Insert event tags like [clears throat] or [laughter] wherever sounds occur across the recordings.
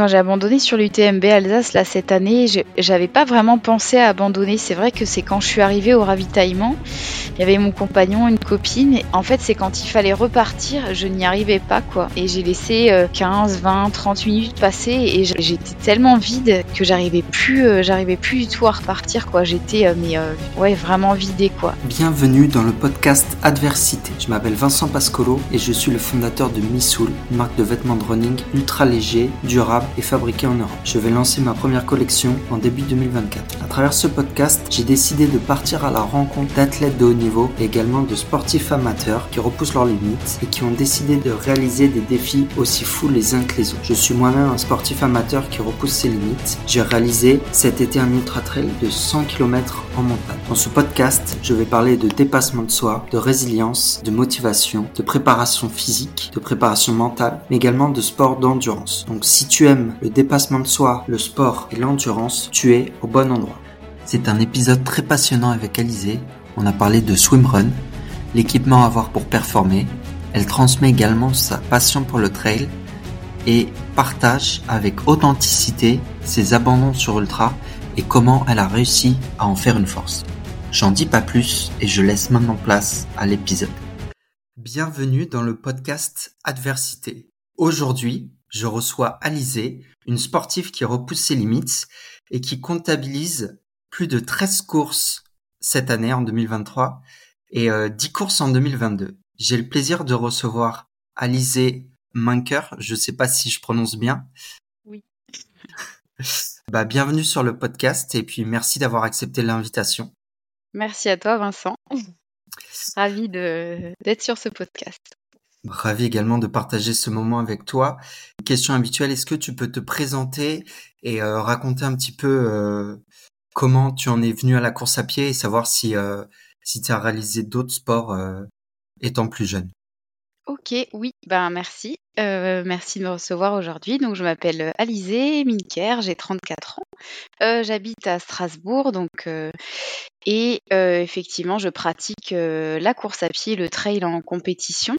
quand j'ai abandonné sur l'UTMB Alsace là cette année, j'avais pas vraiment pensé à abandonner. C'est vrai que c'est quand je suis arrivée au ravitaillement, il y avait mon compagnon, une copine. En fait, c'est quand il fallait repartir, je n'y arrivais pas quoi. Et j'ai laissé 15, 20, 30 minutes passer et j'étais tellement vide que j'arrivais plus, euh, j'arrivais plus du tout à repartir quoi. J'étais euh, mais euh, ouais vraiment vidée quoi. Bienvenue dans le podcast Adversité. Je m'appelle Vincent Pascolo et je suis le fondateur de Missoul, une marque de vêtements de running ultra léger, durable et fabriqué en Europe. Je vais lancer ma première collection en début 2024. À travers ce podcast, j'ai décidé de partir à la rencontre d'athlètes de haut niveau et également de sportifs amateurs qui repoussent leurs limites et qui ont décidé de réaliser des défis aussi fous les uns que les autres. Je suis moi-même un sportif amateur qui repousse ses limites. J'ai réalisé cet été un ultra trail de 100 km en montagne. Dans ce podcast, je vais parler de dépassement de soi, de résilience, de motivation, de préparation physique, de préparation mentale, mais également de sport d'endurance. Donc si tu aimes le dépassement de soi, le sport et l'endurance, tu es au bon endroit. C'est un épisode très passionnant avec Alizé. On a parlé de swimrun, l'équipement à avoir pour performer. Elle transmet également sa passion pour le trail et partage avec authenticité ses abandons sur ultra et comment elle a réussi à en faire une force. J'en dis pas plus et je laisse maintenant place à l'épisode. Bienvenue dans le podcast Adversité. Aujourd'hui, je reçois Alizé, une sportive qui repousse ses limites et qui comptabilise plus de 13 courses cette année en 2023 et 10 euh, courses en 2022. J'ai le plaisir de recevoir Alizé Minker, je sais pas si je prononce bien. Oui. [laughs] bah, bienvenue sur le podcast et puis merci d'avoir accepté l'invitation. Merci à toi Vincent. [laughs] Ravi d'être sur ce podcast. Ravi également de partager ce moment avec toi. Question habituelle, est-ce que tu peux te présenter et euh, raconter un petit peu euh, comment tu en es venu à la course à pied et savoir si, euh, si tu as réalisé d'autres sports étant plus jeune? OK, oui, ben merci. Euh, merci de me recevoir aujourd'hui. Donc je m'appelle, euh, Alizé Minker, j'ai 34 ans. Euh, j'habite à Strasbourg donc et effectivement je pratique, la course à pied, le trail en compétition.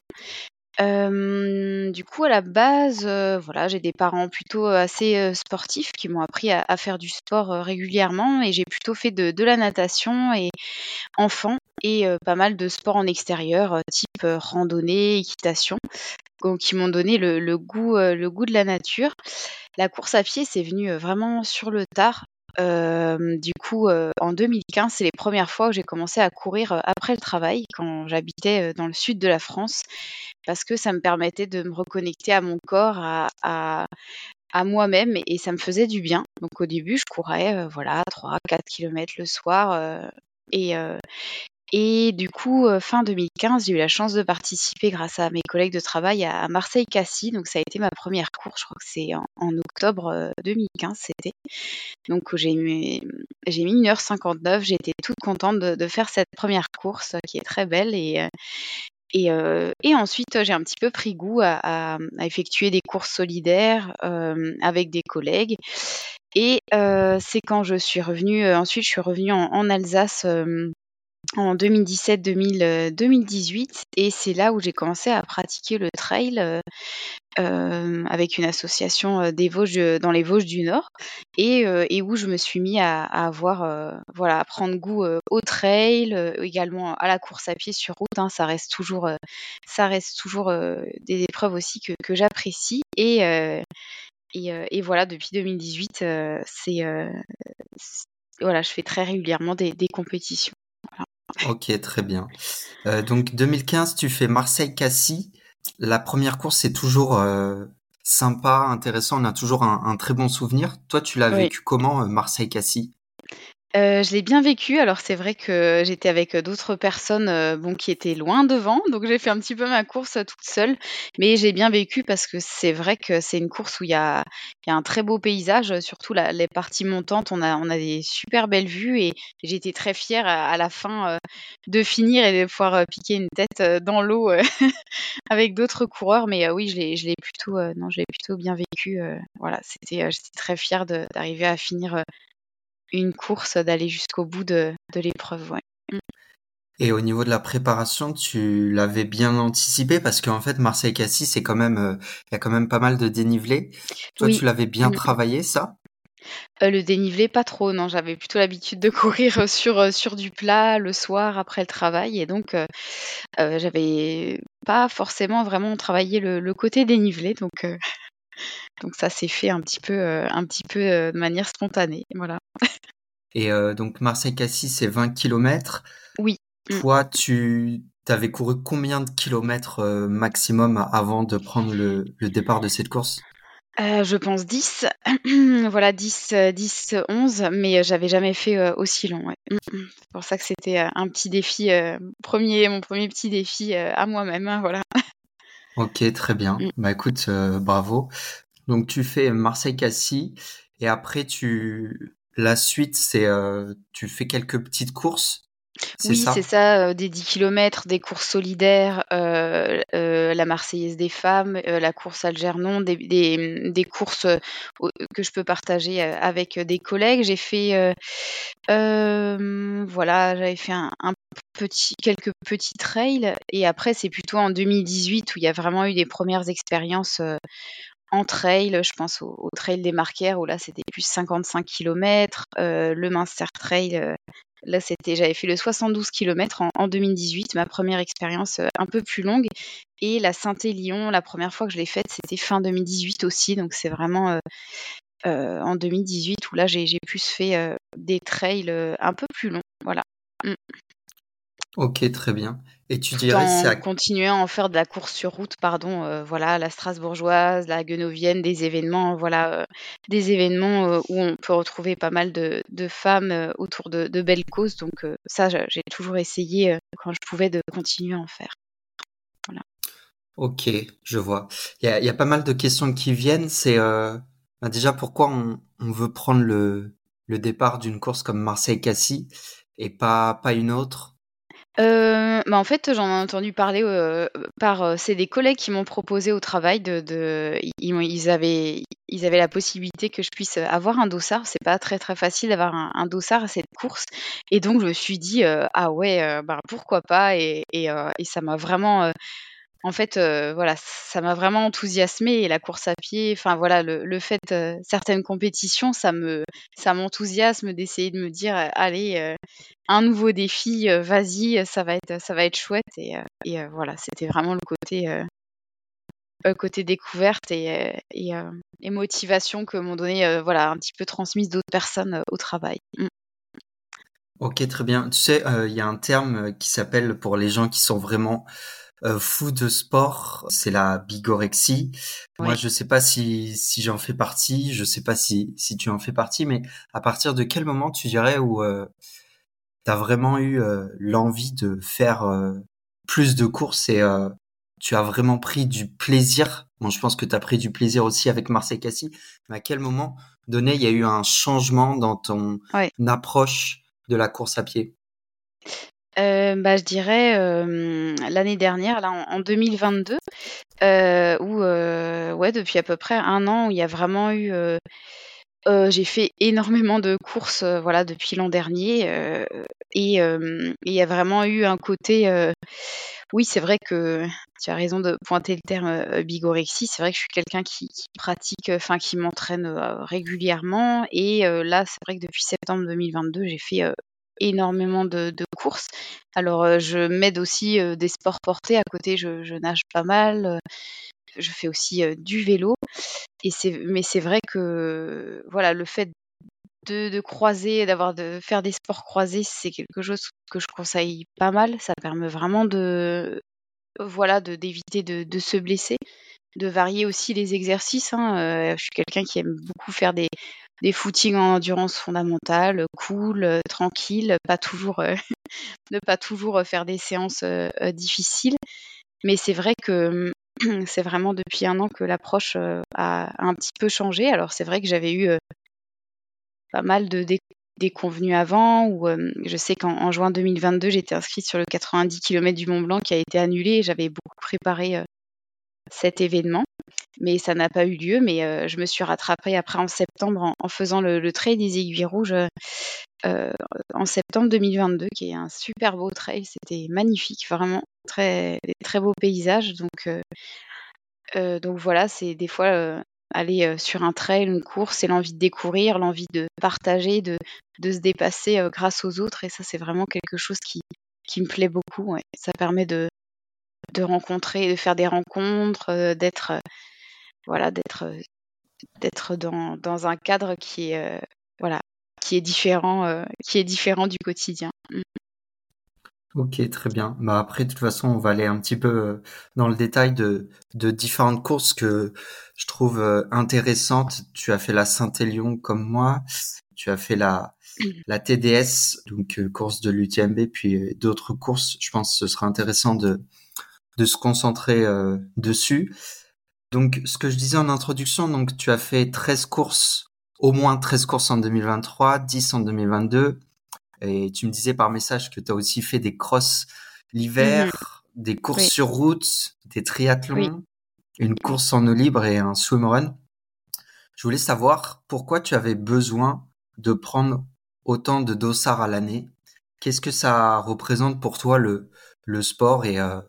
du coup, à la base, voilà, j'ai des parents plutôt, assez, sportifs qui m'ont appris à faire du sport, régulièrement et j'ai plutôt fait de de la natation et enfant et pas mal de sports en extérieur, type, randonnée, équitation, qui m'ont donné le goût, le goût de la nature. La course à pied, c'est venu, vraiment sur le tard. du coup, en 2015, c'est les premières fois où j'ai commencé à courir, après le travail, quand j'habitais, dans le sud de la France, parce que ça me permettait de me reconnecter à mon corps, à à moi-même et ça me faisait du bien. Donc au début, je courais, voilà 3-4 km le soir, et et du coup, fin 2015, j'ai eu la chance de participer grâce à mes collègues de travail à Marseille-Cassis. Donc ça a été ma première course, je crois que c'est en, octobre 2015, c'était. Donc j'ai mis, mis 1h59, j'étais toute contente de, faire cette première course qui est très belle et, et, ensuite, j'ai un petit peu pris goût à, effectuer des courses solidaires avec des collègues. Et c'est quand je suis revenue, ensuite je suis revenue en, en Alsace en 2017-2018 et c'est là où j'ai commencé à pratiquer le trail euh, euh, avec une association euh, des Vosges dans les Vosges du Nord. Et, et où je me suis mis à, avoir voilà à prendre goût au trail également à la course à pied sur route hein, ça reste toujours ça reste toujours des épreuves aussi que, que j'apprécie. Et, et, et voilà depuis 2018 c'est voilà je fais très régulièrement des, des compétitions Ok, très bien. Euh, donc 2015, tu fais Marseille-Cassis. La première course, c'est toujours euh, sympa, intéressant. On a toujours un, très bon souvenir. Toi, tu l'as vécu comment, euh, Marseille-Cassis? Euh, je l'ai bien vécu. Alors c'est vrai que j'étais avec, d'autres personnes, euh, bon, qui étaient loin devant, donc j'ai fait un petit peu ma course, toute seule. Mais j'ai bien vécu parce que c'est vrai que c'est une course où il y a un très beau paysage, surtout les parties montantes, on a des super belles vues et j'étais très fière à la fin, euh, de finir et de pouvoir, piquer une tête, dans l'eau, [laughs] avec d'autres coureurs. Mais, oui, je l'ai plutôt, plutôt bien vécu, voilà, c'était, j'étais très fière d'arriver à finir, une course, d'aller jusqu'au bout de, de l'épreuve. Ouais. Et au niveau de la préparation, tu l'avais bien anticipé parce qu'en fait, Marseille-Cassis, c'est quand même, euh, il y a quand même pas mal de dénivelé. Toi, Oui. tu l'avais bien Mmh. travaillé, ça? Heu, le dénivelé, pas trop, non. J'avais plutôt l'habitude de [laughs] courir, sur, heu, sur du plat le soir après le travail et donc heu heu, j'avais pas forcément vraiment travaillé le le côté dénivelé donc donc ça s'est fait un petit peu, un petit peu, de manière spontanée, voilà. [laughs] Et euh, donc, Marseille-Cassis, c'est 20 kilomètres. Oui. Mmh. Toi, tu avais couru combien de kilomètres euh, maximum avant de prendre le, le départ de cette course? Heu, je pense 10. [clears throat] Voilà 10, heu, 10, 11, mais j'avais jamais fait, aussi long, ouais. Mmh mh. C'est pour ça que c'était, un petit défi, 1 mon premier petit défi, à moi-même, hein, voilà. [laughs] Ok, très bien. Bah écoute, euh, bravo. Donc tu fais Marseille-Cassis et après tu la suite c'est euh, tu fais quelques petites courses, c'est Oui, c'est ça? heu, des 10 kilomètres, des courses solidaires, heu, la Marseillaise des femmes, la course Algernon, des des, des courses, que je peux partager, avec, des collègues. J'ai fait, voilà, j'avais fait un un petit quelques petits trails et après c'est plutôt en 2018 où il y a vraiment eu des premières expériences, en trail. Je pense au trail des Marquères où là c'était plus 55 kilomètres, heu, le Munster Trail, heu Là, c'était j'avais fait le 72 kilomètres en en 2018, ma première expérience, heu, un peu plus longue et la Saint-Élion, la première fois que je l'ai faite, c'était fin 2018 aussi, donc c'est vraiment, en 2018 où là, j'ai plus fait, des trails, un peu plus longs, voilà. Mmh. Ok, très bien. Et tu Tout dirais c'est en à continuant à en faire de la course sur route, pardon, heu, voilà, la strasbourgeoise, la guenauvienne, des événements, voilà, heu, des événements, heu, où on peut retrouver pas mal de de femmes, autour de de belles causes donc ça, j'ai toujours essayé, quand je pouvais, de continuer à en faire. Voilà. Ok, je vois. Il y a, il y a pas mal de questions qui viennent. C'est euh, bah, déjà pourquoi on, on veut prendre le, le départ d'une course comme Marseille-Cassis et pas, pas une autre? Heu, bah, en fait, j'en ai entendu parler, heu, par, heu, c'est des collègues qui m'ont proposé au travail de de ils avaient ils avaient la possibilité que je puisse, avoir un dossard. C'est pas très, très facile d'avoir un dossard à cette course et donc je me suis dit, heu: «Ah ouais, heu, ben, pourquoi pas?» et et heu et ça m'a vraiment, en fait, heu, voilà, ça m'a vraiment enthousiasmée et la course à pied, enfin voilà, le fait, heu, certaines compétitions, ça me ça m'enthousiasme d'essayer de me dire: heu: «Allez, un nouveau défi, vas-y, ça va être ça va être chouette» et voilà, c'était vraiment le côté, côté découverte et motivation que m'ont donné, voilà, un petit peu transmise d'autres personnes, au travail. Mmh. Ok, très bien. Tu sais, euh, il y a un terme euh, qui s'appelle pour les gens qui sont vraiment euh, fous de sport, c'est la bigorexie. Moi, je sais pas si, si j'en fais partie, je sais pas si, si tu en fais partie, mais à partir de quel moment tu dirais où euh, tu as vraiment eu euh, l'envie de faire euh, plus de courses et euh, tu as vraiment pris du plaisir? Bon, je pense que tu as pris du plaisir aussi avec Marseille Cassis, mais à quel moment donné il y a eu un changement dans ton approche de la course à pied? Heu, bah, je dirais, hem, l'année dernière, là, en en 2022, heu, où, heu, ouais, depuis à peu près un an, où il y a vraiment eu, j'ai fait énormément de courses, voilà, depuis l'an dernier, et il y a vraiment eu un côté, oui, c'est vrai que tu as raison de pointer le terme, bigorexie. C'est vrai que je suis quelqu'un qui qui pratique, enfin, qui m'entraîne, régulièrement et là, c'est vrai que depuis septembre 2022, j'ai fait, énormément de de courses. Alors, heu, je m'aide aussi, heu, des sports portés à côté, je nage pas mal, heu, je fais aussi, du vélo et mais c'est vrai que, voilà, le fait de de croiser, d'avoir de faire des sports croisés, c'est quelque chose que je conseille pas mal. Ça permet vraiment de voilà, de d'éviter de de se blesser, de varier aussi les exercices, hein, je suis quelqu'un qui aime beaucoup faire des des footings en endurance fondamentale, cool, heu, tranquille, pas toujours, heu, [laughs] ne pas toujours, heu, faire des séances, difficiles. Mais c'est vrai que, [clears throat] c'est vraiment depuis un an que l'approche, a un petit peu changé. Alors c'est vrai que j'avais eu, pas mal de dé déconvenues avant je sais qu'en en juin 2022, j'étais inscrite sur le 90 kilomètres du Mont Blanc qui a été annulé j'avais beaucoup préparé, cet événement. Mais ça n'a pas eu lieu. Mais je me suis rattrapée après en septembre en, faisant le, le, trail des aiguilles rouges en septembre 2022, qui est un super beau trail. C'était magnifique, vraiment très très beaux paysages. Donc donc voilà, c'est des fois aller sur un trail, une course, c'est l'envie de découvrir, l'envie de partager, de, de se dépasser grâce aux autres. Et ça, c'est vraiment quelque chose qui, qui me plaît beaucoup. Ça permet de, de rencontrer, de faire des rencontres, d'être voilà, d'être d'être dans, dans, un cadre qui est voilà, qui est différent, qui est différent du quotidien. Mmh. Ok, très bien. Bah après, de toute façon, on va aller un petit peu euh, dans le détail de, de différentes courses que je trouve euh, intéressantes. Tu as fait la Saint-Élion comme moi. Tu as fait la, la TDS, donc euh, course de l'UTMB, puis d'autres courses. Je pense que ce sera intéressant de, de se concentrer dessus. Donc, ce que je disais en introduction, donc tu as fait 13 courses, au moins 13 courses en 2023, 10 en 2022. Et tu me disais par message que tu as aussi fait des crosses l'hiver, mhm. des courses sur route, des triathlons, une course en eau libre et un swimrun. Je voulais savoir pourquoi tu avais besoin de prendre autant de dossards à l'année. Qu'est-ce que ça représente pour toi le, le sport et, euh,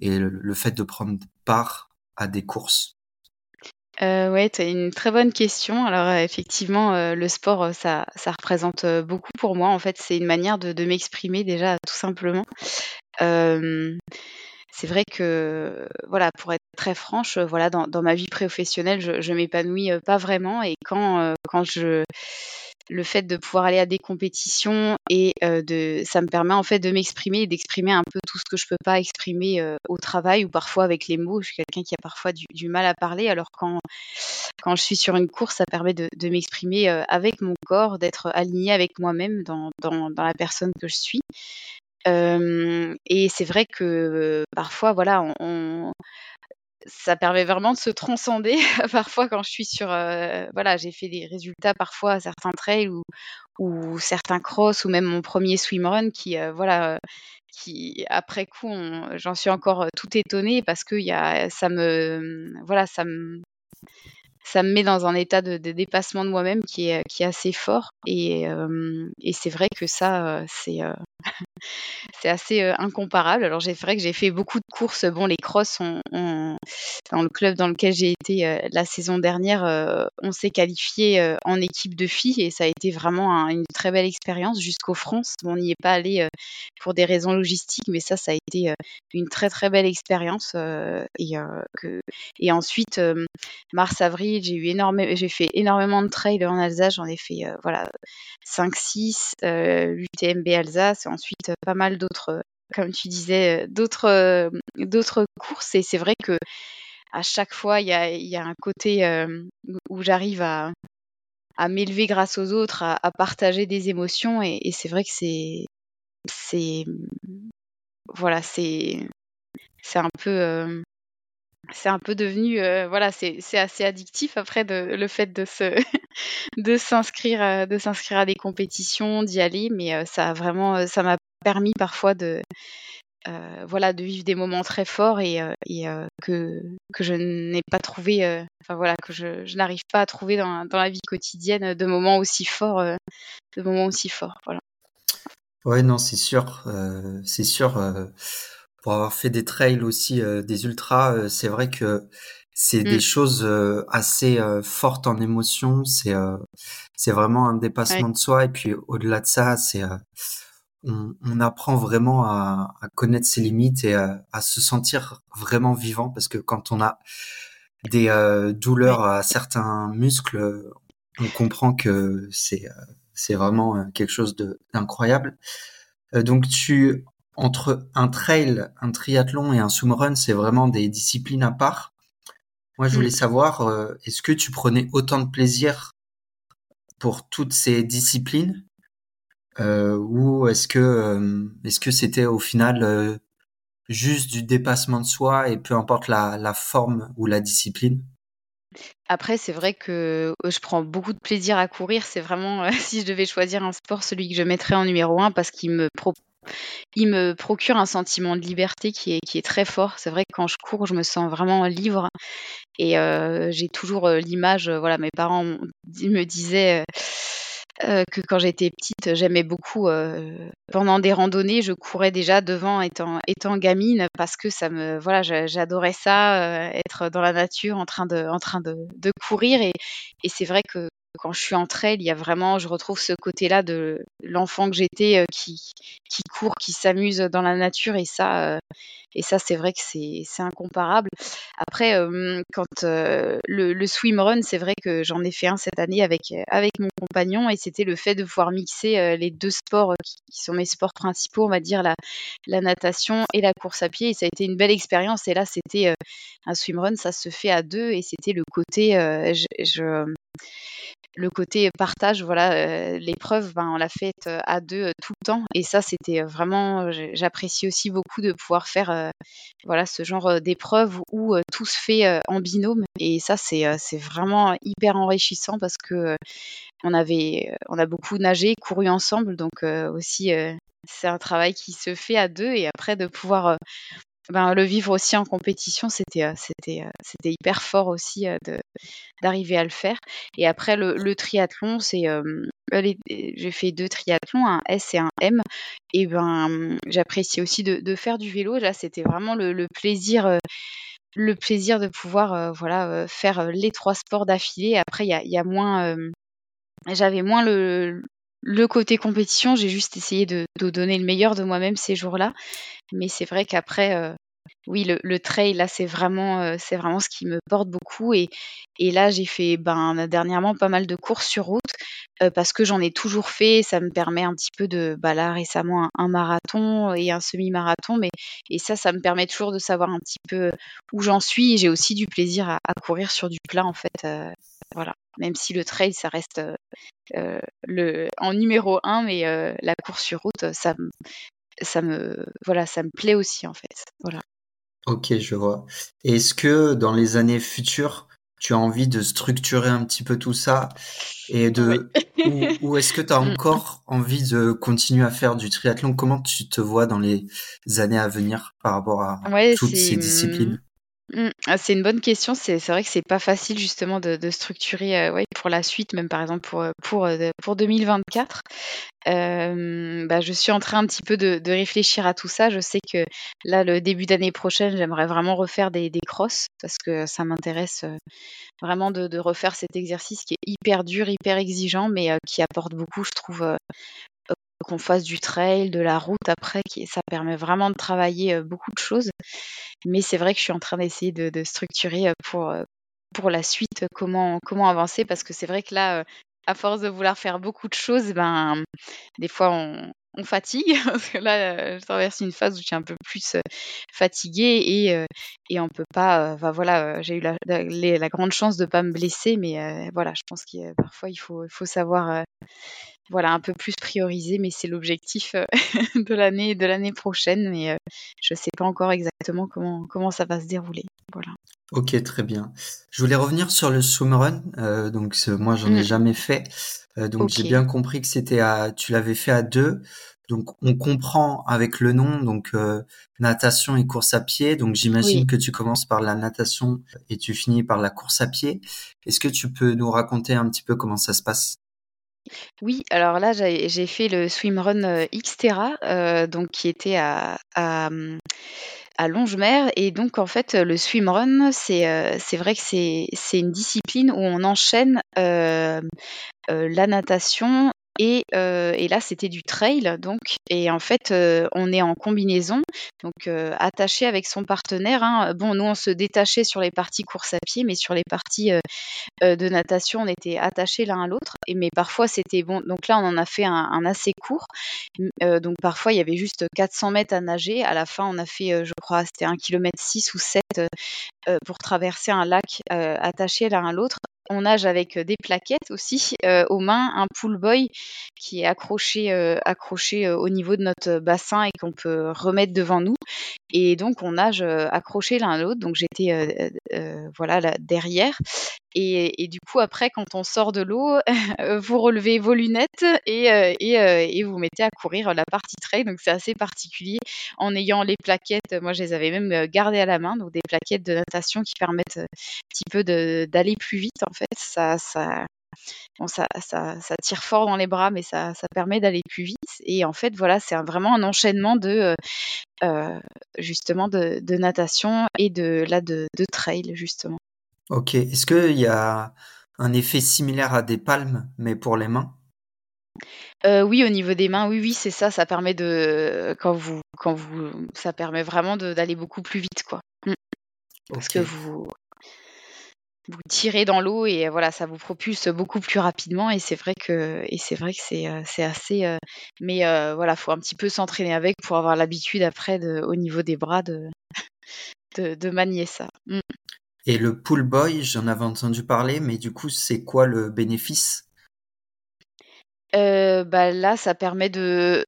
et le fait de prendre part à des courses euh, ouais, tu as une très bonne question. Alors, euh, effectivement, euh, le sport, euh, ça ça représente, beaucoup pour moi. En fait, c'est une manière de m'exprimer déjà, tout simplement. c'est vrai que, voilà, pour être très franche, voilà, dans dans ma vie professionnelle, je je m'épanouis, pas vraiment et quand, quand je le fait de pouvoir aller à des compétitions et de ça me permet en fait de m'exprimer et d'exprimer un peu tout ce que je peux pas exprimer au travail ou parfois avec les mots. Je suis quelqu'un qui a parfois du, mal à parler, alors quand quand je suis sur une course, ça permet de, m'exprimer avec mon corps, d'être aligné avec moi-même dans, dans, dans, la personne que je suis. et c'est vrai que parfois, voilà, on ça permet vraiment de se transcender. [laughs] parfois, quand je suis sur, euh, voilà, j'ai fait des résultats parfois à certains trails ou, certains cross ou même mon premier swimrun qui, euh, voilà, qui après coup, j'en suis encore tout étonnée parce que y a, ça me, voilà, ça me, ça me met dans un état de, dépassement de moi-même qui est, assez fort. Et, euh, et c'est vrai que ça, c'est [laughs] c'est assez incomparable. Alors, c'est vrai que j'ai fait beaucoup de courses. Bon, les crosses, dans le club dans lequel j'ai été la saison dernière, on s'est qualifié en équipe de filles et ça a été vraiment une très belle expérience jusqu'aux France. on n'y est pas allé pour des raisons logistiques, mais ça, ça a été une très très belle expérience. et ensuite, mars-avril, j'ai eu énormément, j'ai fait énormément de trails en Alsace. J'en ai fait voilà 5-6, l'UTMB Alsace ensuite euh, pas mal d'autres, euh, comme tu disais, euh, d'autres, d'autres courses. Et c'est vrai que à chaque fois, il y a, y a, un côté où j'arrive à, m'élever grâce aux autres, à, partager des émotions. Et, c'est vrai que c'est, c'est, voilà, c'est, c'est un peu, c'est un peu devenu, voilà, c'est, assez addictif après le fait de [laughs] s'inscrire, de s'inscrire à des compétitions, d'y aller. Mais ça a vraiment, ça m'a permis parfois de, euh, voilà, de vivre des moments très forts et, euh, euh, que, que je n'ai pas trouvé, enfin voilà, que je n'arrive pas à trouver dans, dans, la vie quotidienne de moments aussi forts, de moments aussi forts, voilà. Ouais, non, c'est sûr, c'est sûr. Pour avoir fait des trails aussi, des ultras, c'est vrai que c'est des mmh. choses assez fortes en émotion. C'est c'est vraiment un dépassement de soi et puis au-delà de ça, c'est on, apprend vraiment à, connaître ses limites et à, se sentir vraiment vivant parce que quand on a des euh, douleurs à certains muscles, on comprend que c'est euh, c'est vraiment euh, quelque chose d'incroyable. donc tu entre un trail, un triathlon et un swimrun, c'est vraiment des disciplines à part. Moi, je voulais mmh. savoir, est-ce que tu prenais autant de plaisir pour toutes ces disciplines euh, ou est-ce que euh, est-ce que c'était au final euh, juste du dépassement de soi et peu importe la, la forme ou la discipline? Après, c'est vrai que je prends beaucoup de plaisir à courir. C'est vraiment, [laughs] si je devais choisir un sport, celui que je mettrais en numéro un parce qu'il me il me procure un sentiment de liberté qui est, qui est très fort. C'est vrai que quand je cours, je me sens vraiment libre. Et j'ai toujours l'image, voilà, mes parents me disaient que quand j'étais petite, j'aimais beaucoup. pendant des randonnées, je courais déjà devant étant, étant gamine parce que ça me, voilà, j'adorais ça, être dans la nature en train de, en train de courir. Et, et c'est vrai que quand je suis entre elles, il y a vraiment, je retrouve ce côté-là de l'enfant que j'étais euh, qui, court, qui s'amuse dans la nature. Et ça, euh, et ça c'est vrai que c'est incomparable. Après, euh, quand le, le swimrun, c'est vrai que j'en ai fait un cette année avec, avec mon compagnon. Et c'était le fait de pouvoir mixer les deux sports qui, sont mes sports principaux, on va dire la, natation et la course à pied. Et ça a été une belle expérience. Et là c'était un swimrun, ça se fait à deux. Et c'était le côté, le côté partage, voilà, euh, l'épreuve, ben, on l'a faite euh, à deux euh, tout le temps. Et ça, c'était vraiment, j'apprécie aussi beaucoup de pouvoir faire, voilà, ce genre d'épreuve où tout se fait en binôme. Et ça, c'est, vraiment hyper enrichissant parce que on on a beaucoup nagé, couru ensemble, donc aussi. c'est un travail qui se fait à deux et après de pouvoir ben, le vivre aussi en compétition, c'était euh, c'était euh, c'était hyper fort aussi euh, d'arriver à le faire. Et après le, triathlon, c'est j'ai fait deux triathlons, un S et un M. Et ben j'apprécie aussi de, faire du vélo. Là, c'était vraiment le, plaisir le plaisir de pouvoir voilà faire les trois sports d'affilée. Après, il y a, y a, moins j'avais moins le, le côté compétition, j'ai juste essayé de, donner le meilleur de moi-même ces jours-là. Mais c'est vrai qu'après, euh, oui, le, trail, là, c'est vraiment, euh, vraiment ce qui me porte beaucoup. Et, et là, j'ai fait ben, dernièrement pas mal de courses sur route euh, parce que j'en ai toujours fait. Ça me permet un petit peu de, bah là, récemment, un, marathon et un semi-marathon. Mais, et ça, ça me permet toujours de savoir un petit peu où j'en suis. J'ai aussi du plaisir à, courir sur du plat, en fait. voilà. Même si le trail, ça reste le, en numéro un, mais la course sur route, ça, ça me voilà, ça me plaît aussi en fait. Voilà. Ok, je vois. Est-ce que dans les années futures, tu as envie de structurer un petit peu tout ça et de ou, est-ce que tu as [laughs] mm. encore envie de continuer à faire du triathlon? Comment tu te vois dans les années à venir par rapport à toutes ces disciplines? Mmh. Ah, c'est une bonne question. C'est vrai que c'est pas facile justement de, structurer euh, pour la suite, même par exemple pour, euh, pour, euh, pour 2024. bah, je suis en train un petit peu de, réfléchir à tout ça. Je sais que là, le début d'année prochaine, j'aimerais vraiment refaire des, des crosses parce que ça m'intéresse vraiment de, refaire cet exercice qui est hyper dur, hyper exigeant, mais qui apporte beaucoup, je trouve, qu'on fasse du trail, de la route après, ça permet vraiment de travailler beaucoup de choses. Mais c'est vrai que je suis en train d'essayer de, structurer pour, pour la suite comment, comment avancer, parce que c'est vrai que là, à force de vouloir faire beaucoup de choses, ben, des fois on, fatigue, [laughs] que là, je traverse une phase où je suis un peu plus fatiguée et, et on peut pas. voilà, j'ai eu la, grande chance de ne pas me blesser, mais voilà, je pense qu'il parfois il faut, il faut savoir voilà, un peu plus priorisé, mais c'est l'objectif euh, [laughs] de l'année de l'année prochaine. Mais euh, je ne sais pas encore exactement comment, comment ça va se dérouler. Voilà. Ok, très bien. Je voulais revenir sur le swimrun. Euh, donc moi, j'en ai mm. jamais fait. donc j'ai bien compris que c'était à, tu l'avais fait à deux. Donc on comprend avec le nom, donc natation et course à pied. Donc j'imagine que tu commences par la natation et tu finis par la course à pied. Est-ce que tu peux nous raconter un petit peu comment ça se passe? Oui, alors là, j'ai fait le swimrun euh, Xterra, euh, donc qui était à, à, Longemer. Et donc, en fait, le swimrun, c'est euh, c'est vrai que c'est une discipline où on enchaîne la natation et, et, là, c'était du trail, donc. Et en fait, on est en combinaison, donc attaché avec son partenaire. Hein. Bon, nous, on se détachait sur les parties course à pied, mais sur les parties de natation, on était attachés l'un à l'autre. Et mais parfois, c'était bon. Donc là, on en a fait un, assez court. donc parfois, il y avait juste 400 mètres à nager. À la fin, on a fait, je crois, c'était un km 6 ou 7 pour traverser un lac attaché l'un à l'autre. On nage avec des plaquettes aussi aux mains, un pull boy qui est accroché, accroché au niveau de notre bassin et qu'on peut remettre devant nous. Et donc on nage accroché l'un à l'autre. Donc j'étais voilà là, derrière. Et, du coup, après, quand on sort de l'eau, [laughs] vous relevez vos lunettes et, et, vous mettez à courir la partie trail. Donc, c'est assez particulier en ayant les plaquettes. Moi, je les avais même gardées à la main. Donc, des plaquettes de natation qui permettent un petit peu d'aller plus vite. Fait, ça, ça, ça, ça, tire fort dans les bras, mais ça, ça permet d'aller plus vite. Et en fait, voilà, c'est vraiment un enchaînement de justement de, de, natation et de là de, de trail justement. Ok. Est-ce qu'il y a un effet similaire à des palmes, mais pour les mains? Euh, oui, au niveau des mains, oui, oui, c'est ça. Ça permet de quand vous quand vous ça permet vraiment d'aller beaucoup plus vite, quoi. Mmh. Parce que vous vous tirez dans l'eau et voilà, ça vous propulse beaucoup plus rapidement et c'est vrai que et c'est vrai que c'est euh, c'est assez euh, mais voilà, faut un petit peu s'entraîner avec pour avoir l'habitude après de au niveau des bras de de, manier ça. Mmh. Et le pool boy, j'en avais entendu parler, mais du coup, c'est quoi le bénéfice? Euh, bah là, ça permet de,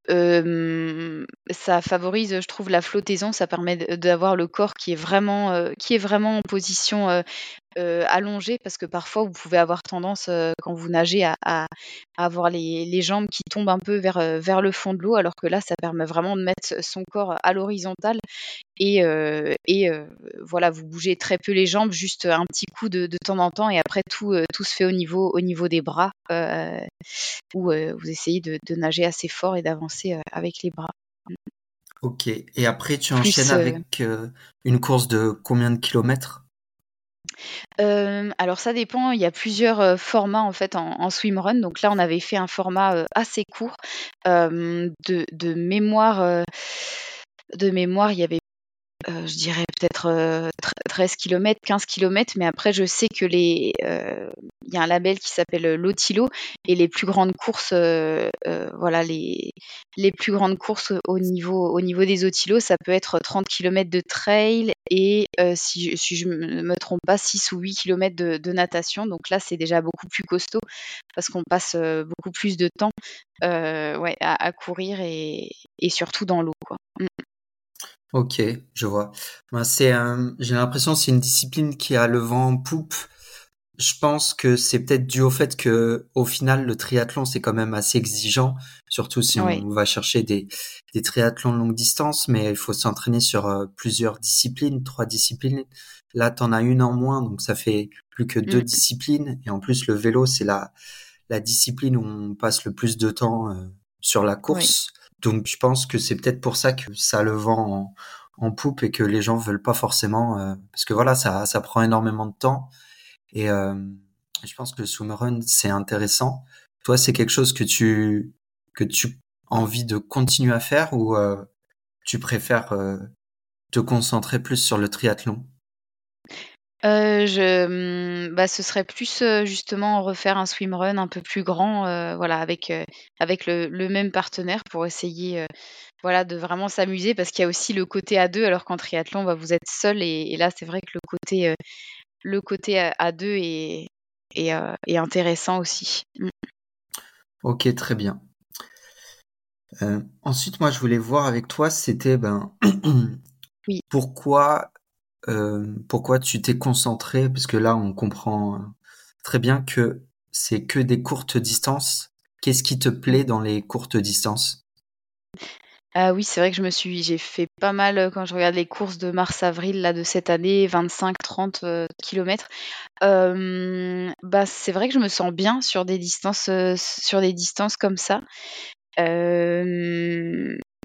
ça favorise, je trouve, la flottaison. Ça permet d'avoir le corps qui est vraiment, euh, qui est vraiment en position euh, euh, allongée, parce que parfois vous pouvez avoir tendance quand vous nagez à, à, avoir les, les, jambes qui tombent un peu vers, vers le fond de l'eau, alors que là, ça permet vraiment de mettre son corps à l'horizontale et, et voilà, vous bougez très peu les jambes, juste un petit coup de, de temps en temps, et après tout, tout se fait au niveau, au niveau des bras, où vous essayez de, de, nager assez fort et d'avancer avec les bras. Ok, et après tu enchaînes avec une course de combien de kilomètres? Alors ça dépend, il y a plusieurs, formats en fait en swimrun. Donc là, on avait fait un format, assez court. de de mémoire, de mémoire, il y avait euh, je dirais peut-être 13 km, 15 km, mais après je sais que les, euh, il y a un label qui s'appelle Lotilo et les plus grandes courses, euh, voilà les, les plus grandes courses au niveau, au niveau des Otilos, ça peut être 30 km de trail et si, je me, me trompe pas, 6 ou 8 km de, natation. Donc là c'est déjà beaucoup plus costaud parce qu'on passe beaucoup plus de temps ouais, à, à courir et, et surtout dans l'eau. Quoi. Ok, je vois. Ben, c'est j'ai l'impression que c'est une discipline qui a le vent en poupe. Je pense que c'est peut-être dû au fait que, au final, le triathlon c'est quand même assez exigeant, surtout si on va chercher des, des triathlons de longue distance, mais il faut s'entraîner sur euh, plusieurs disciplines, trois disciplines. Là, t'en as une en moins, donc ça fait plus que deux mmh. disciplines. Et en plus, le vélo, c'est la, la discipline où on passe le plus de temps euh, sur la course. Donc je pense que c'est peut-être pour ça que ça le vend en, poupe et que les gens veulent pas forcément euh, parce que voilà ça ça prend énormément de temps et euh, je pense que le swimrun c'est intéressant. Toi c'est quelque chose que tu que tu as envie de continuer à faire ou euh, tu préfères te concentrer plus sur le triathlon? Euh, je, mmh, bah, ce serait plus, justement refaire un swimrun un peu plus grand, voilà avec, avec le le même partenaire pour essayer, voilà de vraiment s'amuser parce qu'il y a aussi le côté à deux alors qu'en triathlon, bah, vous êtes seul et là c'est vrai que le côté, le côté à deux est est, est intéressant aussi. Mmh. OK, très bien. ensuite moi je voulais voir avec toi, c'était, ben, [clears throat] Oui. pourquoi euh, pourquoi tu t'es concentré? Parce que là, on comprend très bien que c'est que des courtes distances. Qu'est-ce qui te plaît dans les courtes distances? Ah oui, c'est vrai que je me suis j'ai fait pas mal, euh, quand je regarde les courses de mars-avril là de cette année, 25-30, kilomètres. bah, c'est vrai que je me sens bien sur des distances, euh, sur des distances comme ça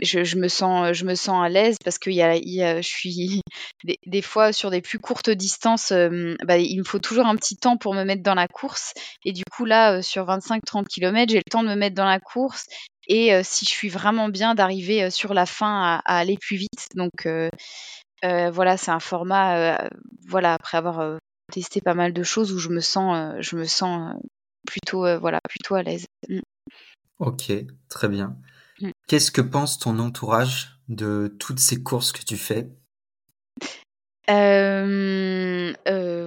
je, me sens, je me sens à l'aise parce que y y a, je suis [laughs] des, fois sur des plus courtes distances, euh, bah, il me faut toujours un petit temps pour me mettre dans la course. Et du coup, là, euh, sur 25-30 km, j'ai le temps de me mettre dans la course. Et euh, si je suis vraiment bien, d'arriver sur la fin à, aller plus vite. Donc voilà, c'est un format, voilà, après avoir testé pas mal de choses où je me sens, je me sens plutôt, voilà, plutôt à l'aise. Mmh. Ok, très bien. Mmh. Qu'est-ce que pense ton entourage de toutes ces courses que tu fais?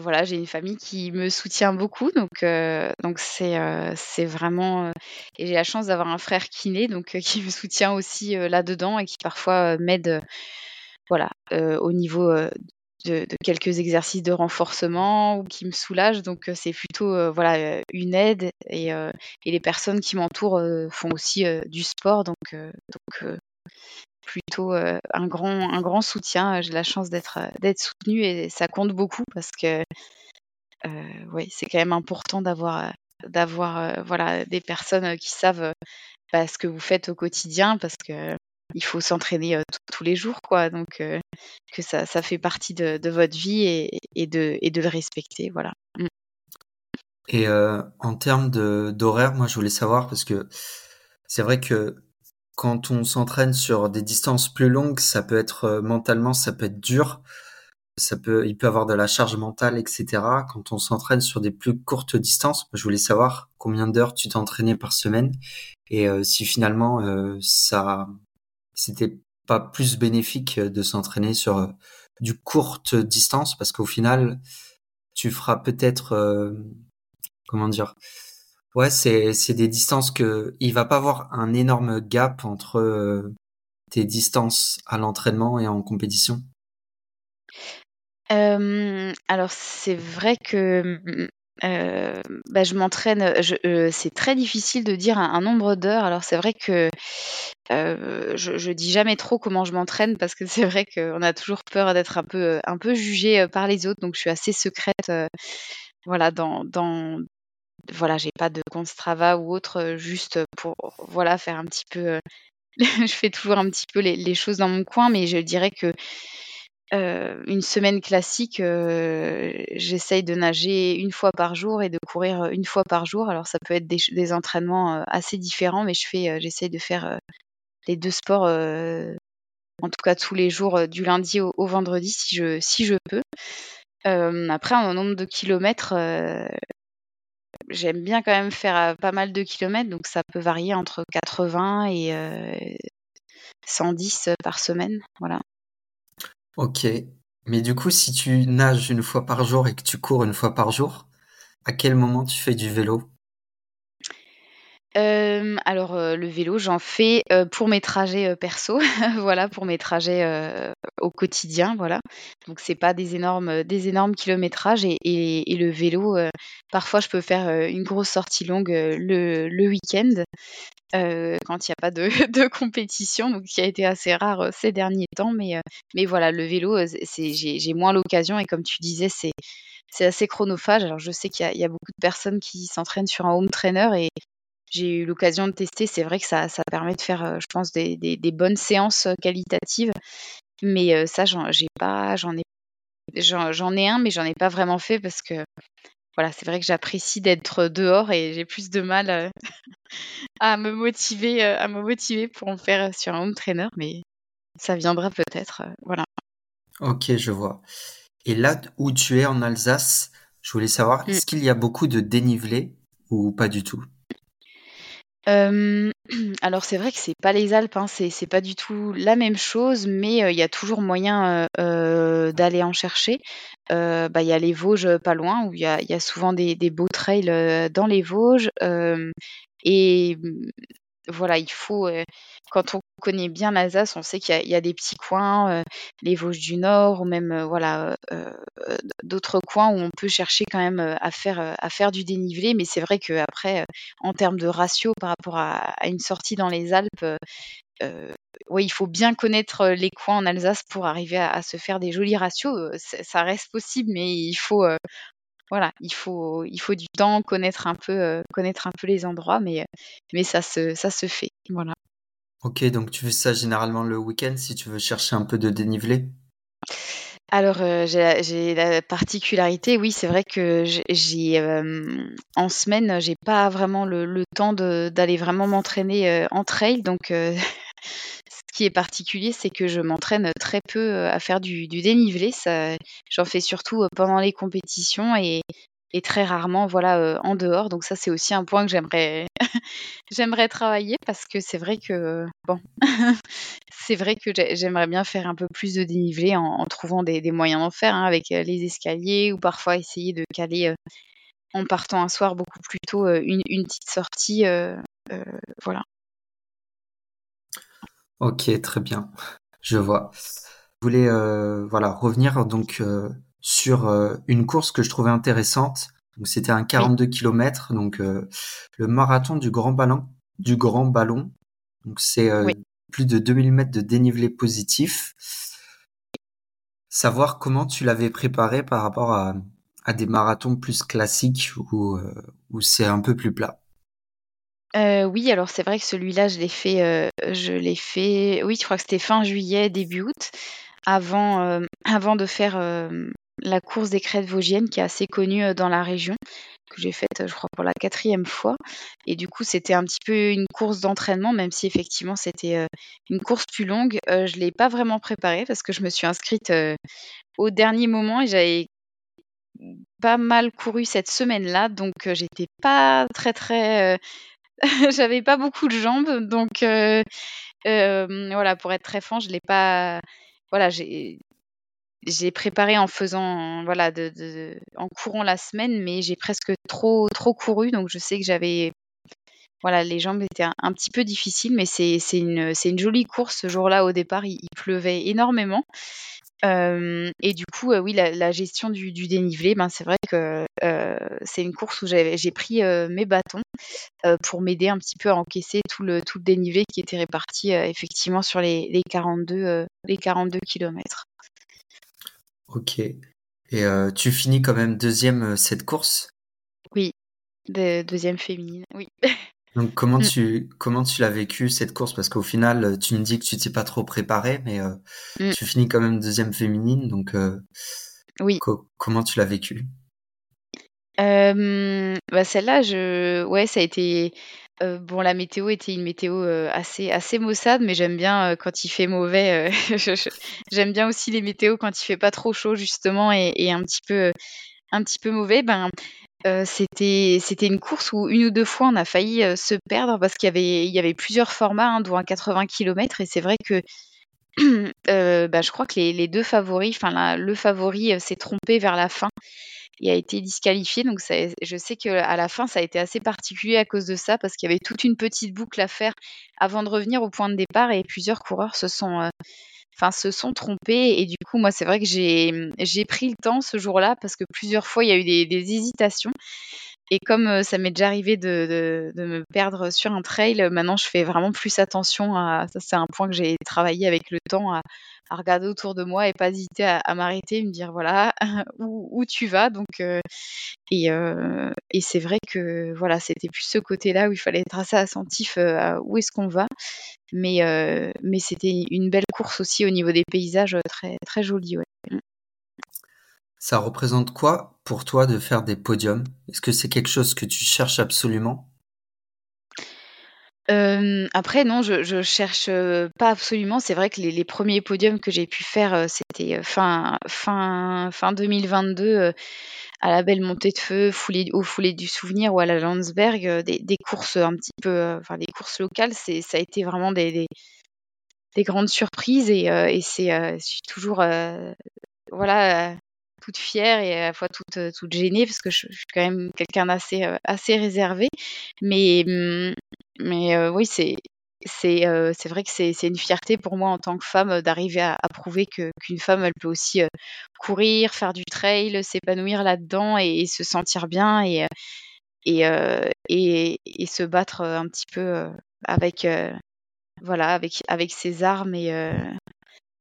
Voilà, j'ai une famille qui me soutient beaucoup, donc donc c'est c'est vraiment et j'ai la chance d'avoir un frère kiné, donc [laughs] qui me soutient aussi là-dedans et qui parfois m'aide, voilà, au niveau de, quelques exercices de renforcement ou qui me soulagent. Donc c'est plutôt voilà une aide et, les personnes qui m'entourent font aussi du sport. Donc, donc plutôt un, grand, soutien. J'ai la chance d'être d'être soutenue et ça compte beaucoup parce que c'est quand même important d'avoir d'avoir voilà des personnes qui savent bah, ce que vous faites au quotidien parce que il faut s'entraîner tous les jours, quoi. Donc, que ça, fait partie de, votre vie et, de, le respecter, voilà. Mmh. Et en termes d'horaire, moi, je voulais savoir parce que c'est vrai que quand on s'entraîne sur des distances plus longues, ça peut être mentalement, ça peut être dur. Ça peut, il avoir de la charge mentale, etc. Quand on s'entraîne sur des plus courtes distances, je voulais savoir combien d'heures tu t'entraînais par semaine et si finalement ça, c'était pas plus bénéfique de s'entraîner sur euh, du courte distance parce qu'au final, tu feras peut-être, euh, comment dire, ouais, c'est c'est des distances que il va pas avoir un énorme gap entre euh, tes distances à l'entraînement et en compétition. alors c'est vrai que euh, bah, je m'entraîne, euh, c'est très difficile de dire un, nombre d'heures. Alors c'est vrai que euh, je, dis jamais trop comment je m'entraîne parce que c'est vrai qu'on a toujours peur d'être un peu, un peu jugé par les autres. Donc je suis assez secrète, voilà, dans, dans, voilà, j'ai pas de compte ou autre, juste pour, voilà, faire un petit peu. [laughs] je fais toujours un petit peu les, choses dans mon coin, mais je dirais que euh, une semaine classique, euh, j'essaye de nager une fois par jour et de courir une fois par jour. Alors ça peut être des, entraînements euh, assez différents, mais je fais, j'essaye de faire les deux sports, en tout cas tous les jours, du lundi au, vendredi si je, si je peux. après, en nombre de kilomètres, j'aime bien quand même faire pas mal de kilomètres, donc ça peut varier entre 80 et 110 par semaine. Voilà. Ok. Mais du coup, si tu nages une fois par jour et que tu cours une fois par jour, à quel moment tu fais du vélo? Alors le vélo, j'en fais pour mes trajets perso, [laughs] voilà, pour mes trajets au quotidien, voilà. Donc c'est pas des énormes, des énormes kilométrages et, le vélo, parfois je peux faire une grosse sortie longue le, week-end. quand il n'y a pas de, [laughs] de, compétition, donc qui a été assez rare ces derniers temps. Mais, mais voilà, le vélo, j'ai moins l'occasion et comme tu disais, c'est c'est assez chronophage. Alors je sais qu'il y, y, a beaucoup de personnes qui s'entraînent sur un home trainer et, j'ai eu l'occasion de tester. C'est vrai que ça, ça permet de faire, euh, je pense, des, des, bonnes séances euh, qualitatives. Mais euh, ça, j'en, j'ai pas, j'en ai, j'en, ai un, mais j'en ai pas vraiment fait parce que, voilà, c'est vrai que j'apprécie d'être dehors et j'ai plus de mal [laughs] à me motiver, à me motiver pour en faire sur un home trainer. Mais ça viendra peut-être, voilà. Ok, je vois. Et là où tu es en Alsace, je voulais savoir, mmh. est-ce qu'il y a beaucoup de dénivelé ou pas du tout? [clears throat] alors c'est vrai que c'est pas les Alpes, hein, c'est pas du tout la même chose, mais il y a toujours moyen, d'aller en chercher. bah, il y a les Vosges, pas loin, où il y a y a souvent des des beaux trails, dans les Vosges, et voilà, il faut, quand on connaît bien l'Alsace, on sait qu'il y, a des petits coins, les Vosges du Nord ou même voilà d'autres coins où on peut chercher quand même à faire à du dénivelé. Mais c'est vrai qu'après, en termes de ratio par rapport à, une sortie dans les Alpes, il faut bien connaître les coins en Alsace pour arriver à, se faire des jolis ratios. ça reste possible, mais il faut voilà, il faut, il faut du temps, connaître un peu, connaître un peu les endroits, mais, mais ça, se, ça se fait. Voilà. Ok, donc tu fais ça généralement le week-end si tu veux chercher un peu de dénivelé? Alors j'ai la particularité, oui, c'est vrai que j'ai en semaine, j'ai pas vraiment le, temps d'aller vraiment m'entraîner en trail, donc qui est particulier, c'est que je m'entraîne très peu à faire du, du dénivelé. J'en fais surtout pendant les compétitions et, très rarement voilà en dehors. Donc ça c'est aussi un point que j'aimerais [laughs] j'aimerais travailler parce que c'est vrai que bon [laughs] c'est vrai que j'aimerais bien faire un peu plus de dénivelé en, trouvant des, moyens d'en faire hein, avec les escaliers ou parfois essayer de caler en partant un soir beaucoup plus tôt une, une petite sortie voilà. Ok, très bien. Je vois. Je voulais euh, voilà revenir donc euh, sur euh, une course que je trouvais intéressante. Donc c'était un 42 km, donc le marathon du Grand Ballon. Du Grand Ballon. Donc c'est plus de 2000 mètres de dénivelé positif. Savoir comment tu l'avais préparé par rapport à, à des marathons plus classiques où, où c'est un peu plus plat. Euh, oui, alors c'est vrai que celui-là, je l'ai fait, euh, je fait, oui, je crois que c'était fin juillet, début août, avant, euh, avant de faire la course des crêtes vosgiennes, qui est assez connue dans la région, que j'ai faite, je crois, pour la quatrième fois. Et du coup, c'était un petit peu une course d'entraînement, même si effectivement c'était une course plus longue. je ne l'ai pas vraiment préparée parce que je me suis inscrite au dernier moment et j'avais pas mal couru cette semaine-là, donc j'étais pas très très [laughs] J'avais pas beaucoup de jambes, donc euh, euh, voilà, pour être très franc, je l'ai pas. Voilà, j'ai préparé en faisant voilà en courant la semaine, mais j'ai presque trop trop couru, donc je sais que j'avais voilà les jambes étaient un, petit peu difficiles, mais c'est une une jolie course ce jour-là au départ, il pleuvait énormément et du coup, oui, la, gestion du, dénivelé, ben, c'est vrai que c'est une course où j'ai pris mes bâtons pour m'aider un petit peu à encaisser tout le, tout le dénivelé qui était réparti effectivement sur les, les 42, les 42 km. Ok. Et tu finis quand même deuxième cette course? Oui, deuxième féminine, oui. [laughs] Donc comment mm. tu comment tu l'as vécu cette course? Parce qu'au final tu me dis que tu t'es pas trop préparé mais euh, mm. tu finis quand même deuxième féminine donc euh, oui comment tu l'as vécu? Euh, bah celle-là je ouais ça a été bon la météo était une météo assez assez maussade mais j'aime bien quand il fait mauvais [laughs] j'aime bien aussi les météos quand il fait pas trop chaud justement et, un petit peu un petit peu mauvais. Ben euh, c'était c'était une course où une ou deux fois on a failli euh, se perdre parce qu'il y avait y avait plusieurs formats, hein, dont un 80 km et c'est vrai que [clears throat] euh, bah, je crois que les, deux favoris, enfin le favori s'est trompé vers la fin et a été disqualifié. Donc je sais qu'à la fin ça a été assez particulier à cause de ça parce qu'il y avait toute une petite boucle à faire avant de revenir au point de départ et plusieurs coureurs se sont sont trompés et du coup moi c'est vrai que j'ai pris le temps ce jour-là parce que plusieurs fois il y a eu des hésitations et comme euh, ça m'est déjà arrivé de, de, me perdre sur un trail, maintenant je fais vraiment plus attention à ça. C'est un point que j'ai travaillé avec le temps à, regarder autour de moi et pas hésiter à, à m'arrêter, me dire voilà [laughs] où, où, tu vas. Donc euh, et, euh, et c'est vrai que voilà c'était plus ce côté-là où il fallait être assez attentif euh, à où est-ce qu'on va. Mais euh, mais c'était une belle course aussi au niveau des paysages très très. Ouais. Ça représente quoi pour toi de faire des podiums? Est-ce que c'est quelque chose que tu cherches absolument? Après non, je je cherche, pas absolument. C'est vrai que les premiers podiums que j'ai pu faire, c'était, fin fin fin 2022, à la belle montée de feu, au foulée du souvenir ou à la Landsberg, des courses, un petit peu, enfin des courses locales, c'est ça a été vraiment des des des grandes surprises et c'est, toujours, voilà, toute fière et à la fois toute, euh, toute gênée parce que je, suis quand même quelqu'un d'assez euh, assez réservé. Mais, mmh, mais euh, oui, c'est c'est c'est vrai que c'est une fierté pour moi en tant que femme d'arriver à, prouver que qu'une femme elle peut aussi courir, faire du trail, s'épanouir là-dedans et, se sentir bien et et, et, et se battre un petit peu avec voilà avec avec ses armes et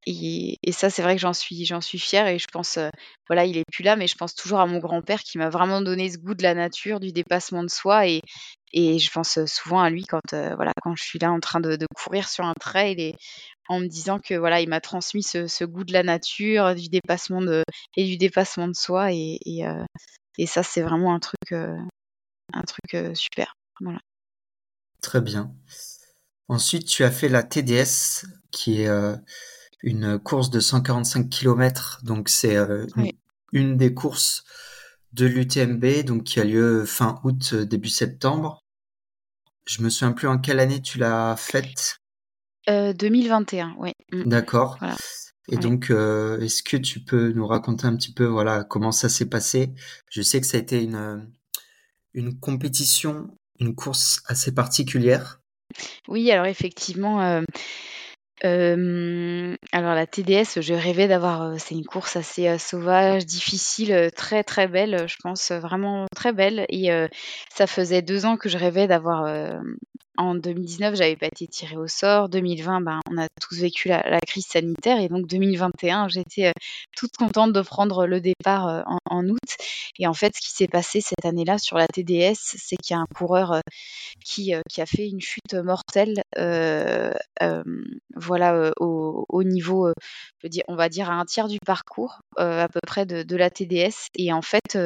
et, ça, c'est vrai que j'en suis, j'en suis fière et je pense, euh, voilà, il est plus là, mais je pense toujours à mon grand-père qui m'a vraiment donné ce goût de la nature, du dépassement de soi et, et je pense euh, souvent à lui quand, euh, voilà, quand je suis là en train de, courir sur un trail et en me disant que voilà, il m'a transmis ce, goût de la nature, du dépassement de et du dépassement de soi et, et, ça, c'est vraiment un truc, un truc super. Très bien. Ensuite, tu as fait la TDS, qui est une course de 145 km. Donc c'est euh, une, des courses de l'UTMB, donc qui a lieu fin août, début septembre. Je me souviens plus en quelle année tu l'as faite. 2021, oui. Mmh. D'accord. Et donc, est-ce que tu peux nous raconter un petit peu, voilà, comment ça s'est passé? Je sais que ça a été une une compétition, une course assez particulière. Oui, alors effectivement, alors la TDS, je rêvais d'avoir, c'est une course assez, sauvage, difficile, très, très belle, je pense, vraiment très belle. Et ça faisait deux ans que je rêvais d'avoir, en 2019, j'avais pas été tirée au sort. 2020, ben, on a tous vécu la, crise sanitaire. Et donc 2021, j'étais euh, toute contente de prendre le départ euh, en, août. Et en fait, ce qui s'est passé cette année-là sur la TDS, c'est qu'il y a un coureur euh, qui, a fait une chute mortelle, voilà, au, niveau, on va dire à un tiers du parcours, à peu près de, de, la TDS. Et en fait,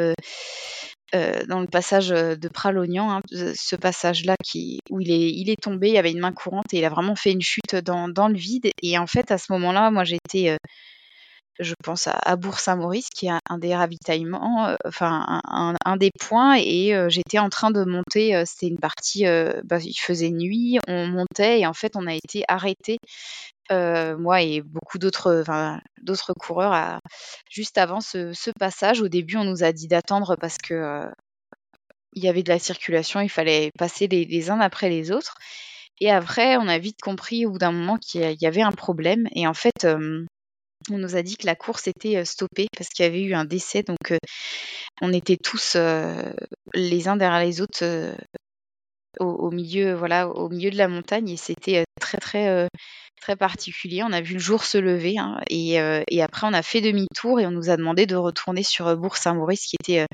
euh, dans le passage euh, de Pralognan, hein, ce passage-là où il est, tombé, il y avait une main courante et il a vraiment fait une chute dans, dans le vide. Et en fait, à ce moment-là, moi j'étais, je pense à, Bourg-Saint-Maurice, qui est un, des ravitaillements, enfin un, des points, et j'étais en train de monter, c'était une partie, bah, il faisait nuit, on montait et en fait on a été arrêté euh, moi et beaucoup d'autres d'autres coureurs juste avant ce, passage. Au début, on nous a dit d'attendre parce que euh, il y avait de la circulation, il fallait passer les, uns après les autres. Et après, on a vite compris au bout d'un moment qu'il y avait un problème. Et en fait, euh, on nous a dit que la course était stoppée parce qu'il y avait eu un décès. Donc, on était tous les uns derrière les autres au, milieu, voilà, au milieu de la montagne. Et c'était très, très très particulier. On a vu le jour se lever hein, euh, et, après on a fait demi-tour et on nous a demandé de retourner sur euh, Bourg-Saint-Maurice qui était euh,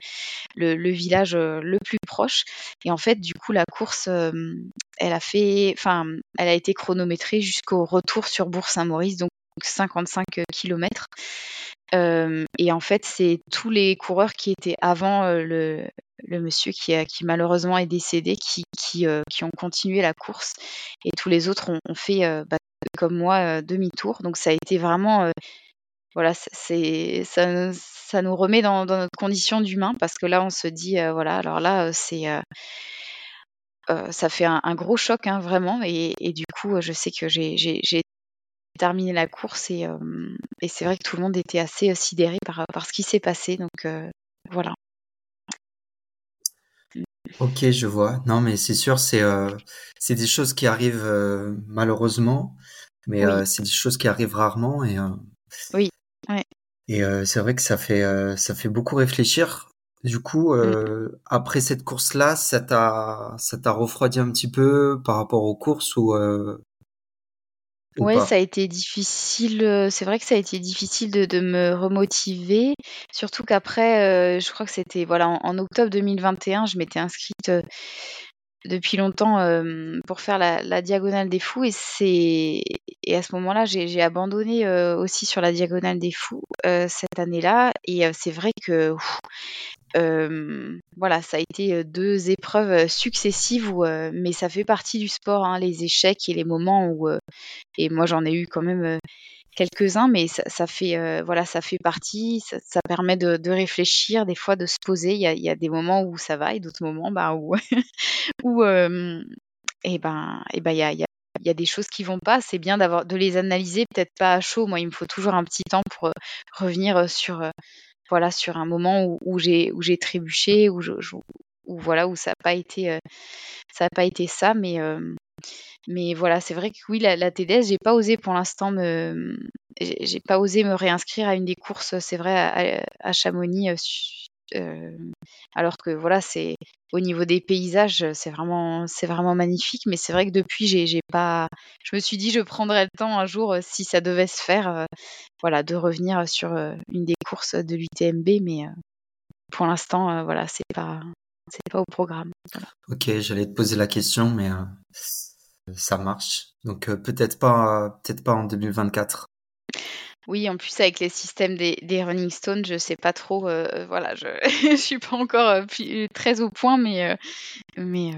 le, village le plus proche. Et en fait, du coup, la course, elle a fait, enfin, elle a été chronométrée jusqu'au retour sur Bourg-Saint-Maurice, 55 km. et en fait, c'est tous les coureurs qui étaient avant le, monsieur qui, qui, malheureusement est décédé qui, qui, ont continué la course. Et tous les autres ont, fait bah, comme moi demi-tour. Donc ça a été vraiment voilà, c'est ça, ça, nous remet dans, notre condition d'humain parce que là on se dit voilà, alors là c'est ça fait un, gros choc hein, vraiment et, du coup je sais que j'ai terminé la course et, et c'est vrai que tout le monde était assez sidéré par, par ce qui s'est passé donc voilà. Ok, je vois. Non, mais c'est sûr, c'est c'est des choses qui arrivent malheureusement. Mais euh, c'est des choses qui arrivent rarement et. Euh, oui. Et euh, c'est vrai que ça fait ça fait beaucoup réfléchir. Du coup, mmh. après cette course-là, ça t'a ça t'a refroidi un petit peu par rapport aux courses ou Ouais, ça a été difficile. C'est vrai que ça a été difficile de, de me remotiver. Surtout qu'après, je crois que c'était voilà en, en, octobre 2021, je m'étais inscrite depuis longtemps pour faire la, diagonale des fous et c'est et à ce moment-là j'ai abandonné aussi sur la diagonale des fous cette année-là et c'est vrai que voilà ça a été deux épreuves successives où, mais ça fait partie du sport hein, les échecs et les moments où et moi j'en ai eu quand même quelques-uns, mais ça, fait euh, voilà, ça fait partie, ça, permet de, réfléchir, des fois de se poser. Il y a, des moments où ça va et d'autres moments où, et ben, il y a, des choses qui vont pas. C'est bien de les analyser, peut-être pas à chaud. Moi, il me faut toujours un petit temps pour revenir sur voilà sur un moment où, j'ai trébuché, où, voilà où ça n'a pas été ça a pas été ça, mais mais voilà, c'est vrai que oui, la, la TDS, j'ai pas osé pour l'instant me, j'ai pas osé me réinscrire à une des courses, c'est vrai, à, Chamonix. Alors que voilà, c'est au niveau des paysages, c'est vraiment, c'est vraiment magnifique. Mais c'est vrai que depuis, j'ai, pas, je me suis dit, je prendrais le temps un jour, si ça devait se faire, voilà, de revenir sur une des courses de l'UTMB. Mais pour l'instant, voilà, c'est pas, c'est pas au programme. Ok, j'allais te poser la question, mais ça marche. Donc peut-être pas, peut-être pas en 2024. Oui, en plus avec les systèmes des, des Running Stones, je sais pas trop. Euh, voilà, je, [laughs] je suis pas encore euh, très au point, mais mais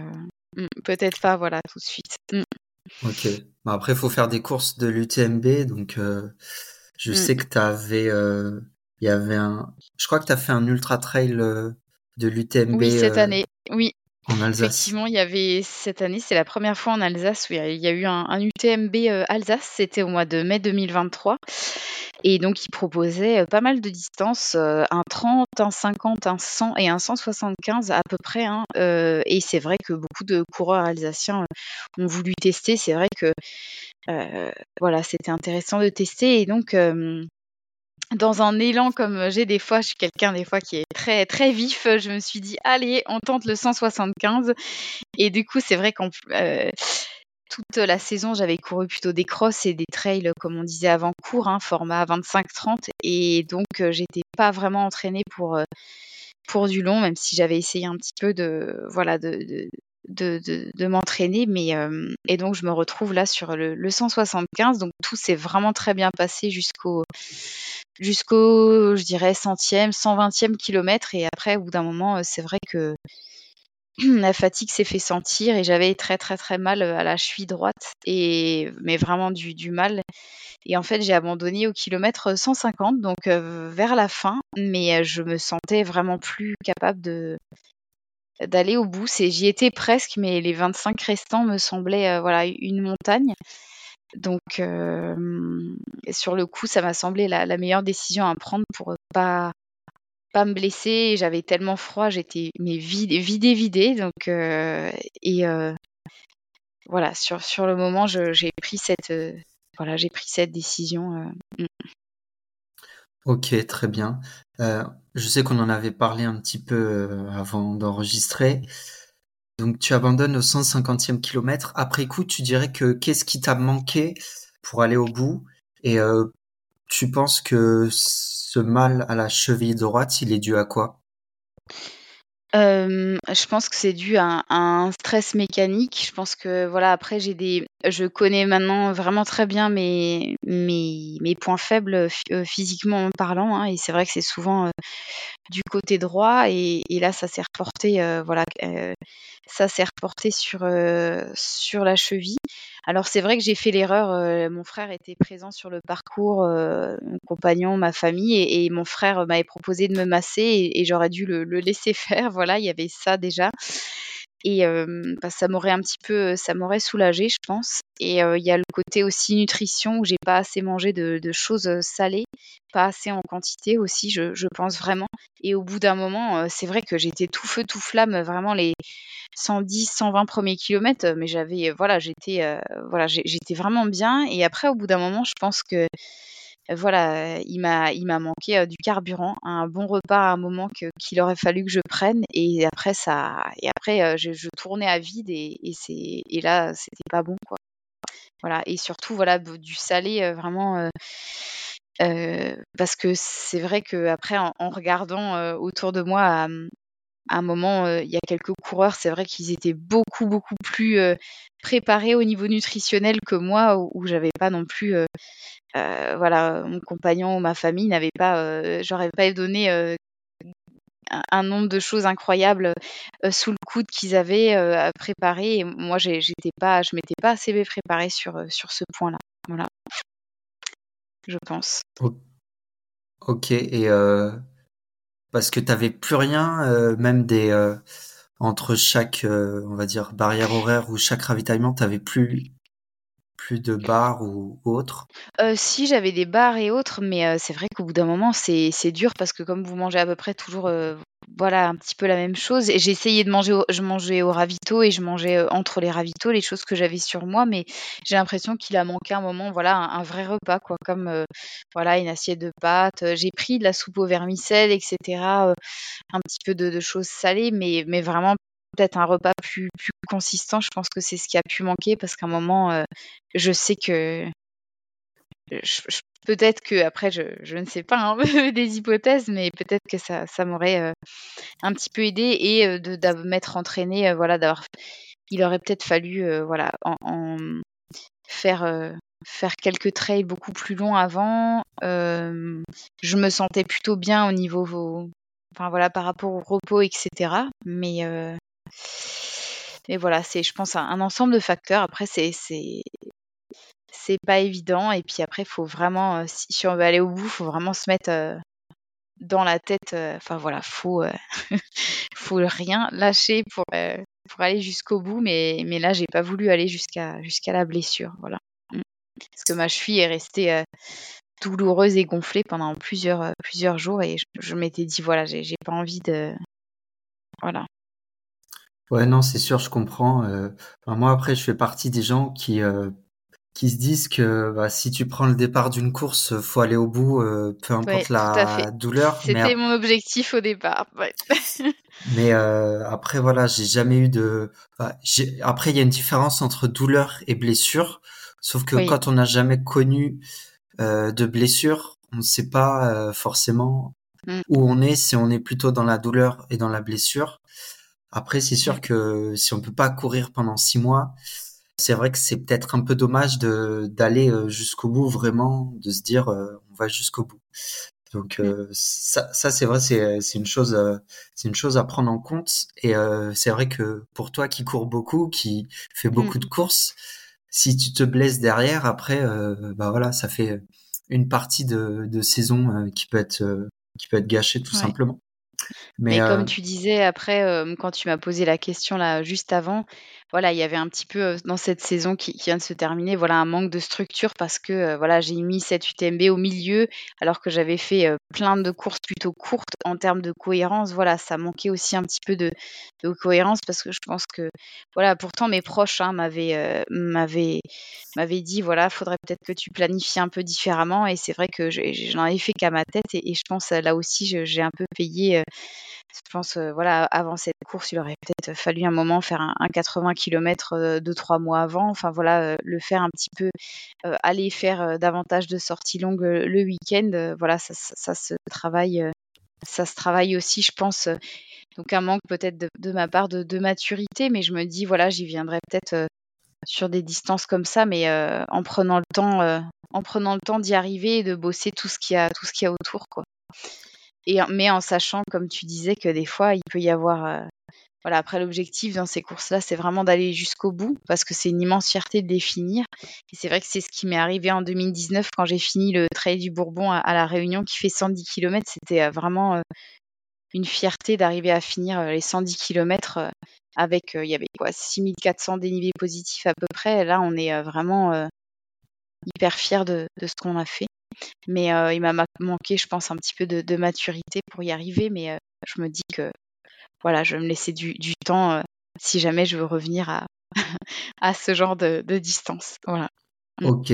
hmm, peut-être pas, voilà, tout de suite. Hmm. Ok. Après, il faut faire des courses de l'UTMB, donc je hmm. sais que tu avais, il y avait un, je crois que tu as fait un ultra trail de l'UTMB. Oui, cette année. Oui, en Alsace. Effectivement, il y avait cette année, c'est la première fois en Alsace où il y a, eu un, UTMB Alsace, c'était au mois de mai 2023. Et donc, il proposait pas mal de distances, un 30, un 50, un 100 et un 175 à peu près. Hein, et c'est vrai que beaucoup de coureurs alsaciens ont voulu tester. C'est vrai que voilà, c'était intéressant de tester. Et donc, dans un élan comme j'ai des fois, je suis quelqu'un des fois qui est très très vif, je me suis dit allez, on tente le 175 et du coup, c'est vrai qu'en euh, toute la saison, j'avais couru plutôt des crosses et des trails comme on disait avant court, hein, format 25-30 et donc euh, j'étais pas vraiment entraînée pour euh, pour du long, même si j'avais essayé un petit peu de voilà de, de, de, m'entraîner. Mais euh, et donc je me retrouve là sur le, le 175. Donc tout s'est vraiment très bien passé jusqu'au jusqu'au je dirais centième, 120e kilomètre. Et après, au bout d'un moment, euh, c'est vrai que [clears throat] la fatigue s'est fait sentir et j'avais très très très mal à la cheville droite et mais vraiment du, mal et en fait j'ai abandonné au kilomètre 150 donc euh, vers la fin mais je me sentais vraiment plus capable de d'aller au bout. J'y étais presque, mais les 25 restants me semblaient euh, voilà une montagne. Donc euh, sur le coup, ça m'a semblé la, meilleure décision à prendre pour pas pas me blesser. J'avais tellement froid, j'étais mais vidée, vidée, vidée. Donc euh, et voilà sur le moment, j'ai pris cette décision. Ok, très bien. Euh, je sais qu'on en avait parlé un petit peu euh, avant d'enregistrer. Donc tu abandonnes au 150e kilomètre. Après coup, tu dirais que qu'est-ce qui t'a manqué pour aller au bout? Et euh, tu penses que ce mal à la cheville droite, il est dû à quoi? Je pense que c'est dû à un, stress mécanique. Je pense que voilà, après j'ai des, je connais maintenant vraiment très bien mes points faibles euh, physiquement parlant, hein, et c'est vrai que c'est souvent euh, du côté droit, et, là ça s'est reporté, euh, voilà, ça s'est reporté sur la cheville. Alors c'est vrai que j'ai fait l'erreur, euh, mon frère était présent sur le parcours, euh, mon compagnon, ma famille et, mon frère m'avait proposé de me masser et, j'aurais dû le, laisser [laughs] faire. Voilà, il y avait ça déjà. Et bah, ça m'aurait un petit peu, ça m'aurait soulagé, je pense. Et il y a le côté aussi nutrition où j'ai pas assez mangé de, choses salées, pas assez en quantité aussi, je, je pense vraiment. Et au bout d'un moment, c'est vrai que j'étais tout feu, tout flamme, vraiment les 110, 120 premiers kilomètres, mais j'avais, voilà, j'étais, voilà, j'étais vraiment bien. Et après, au bout d'un moment, je pense que, voilà, il m'a, il m'a manqué euh, du carburant, un bon repas à un moment qu'il aurait fallu que je prenne. Et après, ça, et après, euh, je, tournais à vide et, et c'est, et là, c'était pas bon, quoi. Voilà. Et surtout, voilà, du salé, vraiment. parce que c'est vrai que après, en, regardant autour de moi à un moment, il y a quelques coureurs, c'est vrai qu'ils étaient beaucoup, beaucoup plus préparés au niveau nutritionnel que moi, où, j'avais pas non plus, voilà, mon compagnon ou ma famille n'avait pas, j'aurais pas donné un, nombre de choses incroyables sous le coude qu'ils avaient à préparer. Et moi, j'étais pas, je m'étais pas assez préparée sur, sur ce point-là. Voilà, je pense. Ok, et parce que tu n'avais plus rien, euh, même des euh, entre chaque, euh, on va dire, barrière horaire ou chaque ravitaillement, tu n'avais plus plus de bars ou, autres? Si, j'avais des bars et autres, mais c'est vrai qu'au bout d'un moment, c'est dur parce que comme vous mangez à peu près toujours voilà un petit peu la même chose. J'ai essayé de manger, au, je mangeais au ravito et je mangeais euh, entre les ravitaux les choses que j'avais sur moi, mais j'ai l'impression qu'il a manqué un moment, voilà, un, vrai repas, quoi, comme euh, voilà une assiette de pâtes. Euh, j'ai pris de la soupe au vermicelle, etc. un petit peu de, choses salées, mais, mais vraiment peut-être un repas plus, plus consistant. Je pense que c'est ce qui a pu manquer parce qu'à un moment, je sais que peut-être que après je, je, ne sais pas hein, [laughs] des hypothèses mais peut-être que ça, ça m'aurait euh, un petit peu aidé et euh, de, m'être entraîné euh, voilà d'avoir il aurait peut-être fallu voilà en, faire faire quelques trails beaucoup plus longs avant je me sentais plutôt bien au niveau enfin voilà par rapport au repos etc mais mais voilà c'est je pense un, un ensemble de facteurs après c'est c'est pas évident. Et puis après, faut vraiment, euh, si, on veut aller au bout, faut vraiment se mettre, euh, dans la tête, enfin voilà, faut, [laughs] faut rien lâcher pour, pour aller jusqu'au bout. Mais, mais là, j'ai pas voulu aller jusqu'à jusqu'à la blessure. Voilà. Mmh. Parce que ma cheville est restée douloureuse et gonflée pendant plusieurs, plusieurs jours et je, m'étais dit, voilà, j'ai pas envie de. Voilà. Ouais, non, c'est sûr, je comprends. moi, après, je fais partie des gens qui, qui se disent que bah, si tu prends le départ d'une course, faut aller au bout, euh, peu importe la douleur. C'était mon objectif au départ. [laughs] mais euh, après voilà, j'ai jamais eu de. Bah, après, il y a une différence entre douleur et blessure, sauf que quand on n'a jamais connu euh, de blessure, on ne sait pas forcément mm. où on est, si on est plutôt dans la douleur et dans la blessure. Après, c'est sûr que si on peut pas courir pendant six mois, c'est vrai que c'est peut-être un peu dommage de d'aller euh, jusqu'au bout vraiment, de se dire euh, on va jusqu'au bout. Donc euh, ça, ça c'est vrai, c'est c'est une chose, c'est une chose à prendre en compte. Et c'est vrai que pour toi qui cours beaucoup, qui fait beaucoup de mmh. courses, si tu te blesses derrière, après, bah voilà, ça fait une partie de, de saison qui peut être qui peut être gâchée tout simplement. Mais, comme tu disais après, quand tu m'as posé la question là juste avant, voilà, il y avait un petit peu dans cette saison qui, vient de se terminer, voilà, un manque de structure parce que voilà, j'ai mis cette UTMB au milieu alors que j'avais fait plein de courses plutôt courtes en termes de cohérence. Voilà, ça manquait aussi un petit peu de, cohérence parce que je pense que voilà, pourtant mes proches hein, m'avaient dit voilà, faudrait peut-être que tu planifies un peu différemment et c'est vrai que j'en avais fait qu'à ma tête et, et, je pense là aussi j'ai un peu payé je pense, voilà, avant cette course, il aurait peut-être fallu un moment faire un, 80 km deux, trois mois avant. Enfin, voilà, le faire un petit peu, aller faire davantage de sorties longues le week-end. voilà, ça, se travaille, ça se travaille aussi, je pense. donc, un manque peut-être de, ma part de, maturité, mais je me dis, voilà, j'y viendrai peut-être sur des distances comme ça, mais en prenant le temps, en prenant le temps d'y arriver et de bosser tout ce qu'il y a, tout ce qu'il y a autour, quoi mais en sachant, comme tu disais, que des fois, il peut y avoir. Euh, voilà, après, l'objectif dans ces courses-là, c'est vraiment d'aller jusqu'au bout parce que c'est une immense fierté de les finir. Et c'est vrai que c'est ce qui m'est arrivé en 2019 quand j'ai fini le Trail du Bourbon à, La Réunion qui fait 110 km. C'était euh, vraiment euh, une fierté d'arriver à finir les 110 km avec, il y avait quoi, 6400 dénivelés positifs à peu près. là, on est vraiment hyper fiers de, de ce qu'on a fait. Mais il m'a manqué, je pense, un petit peu de, maturité pour y arriver. Mais je me dis que voilà, je vais me laisser du, temps si jamais je veux revenir à, [laughs] à ce genre de, distance. Voilà. Mmh. Ok.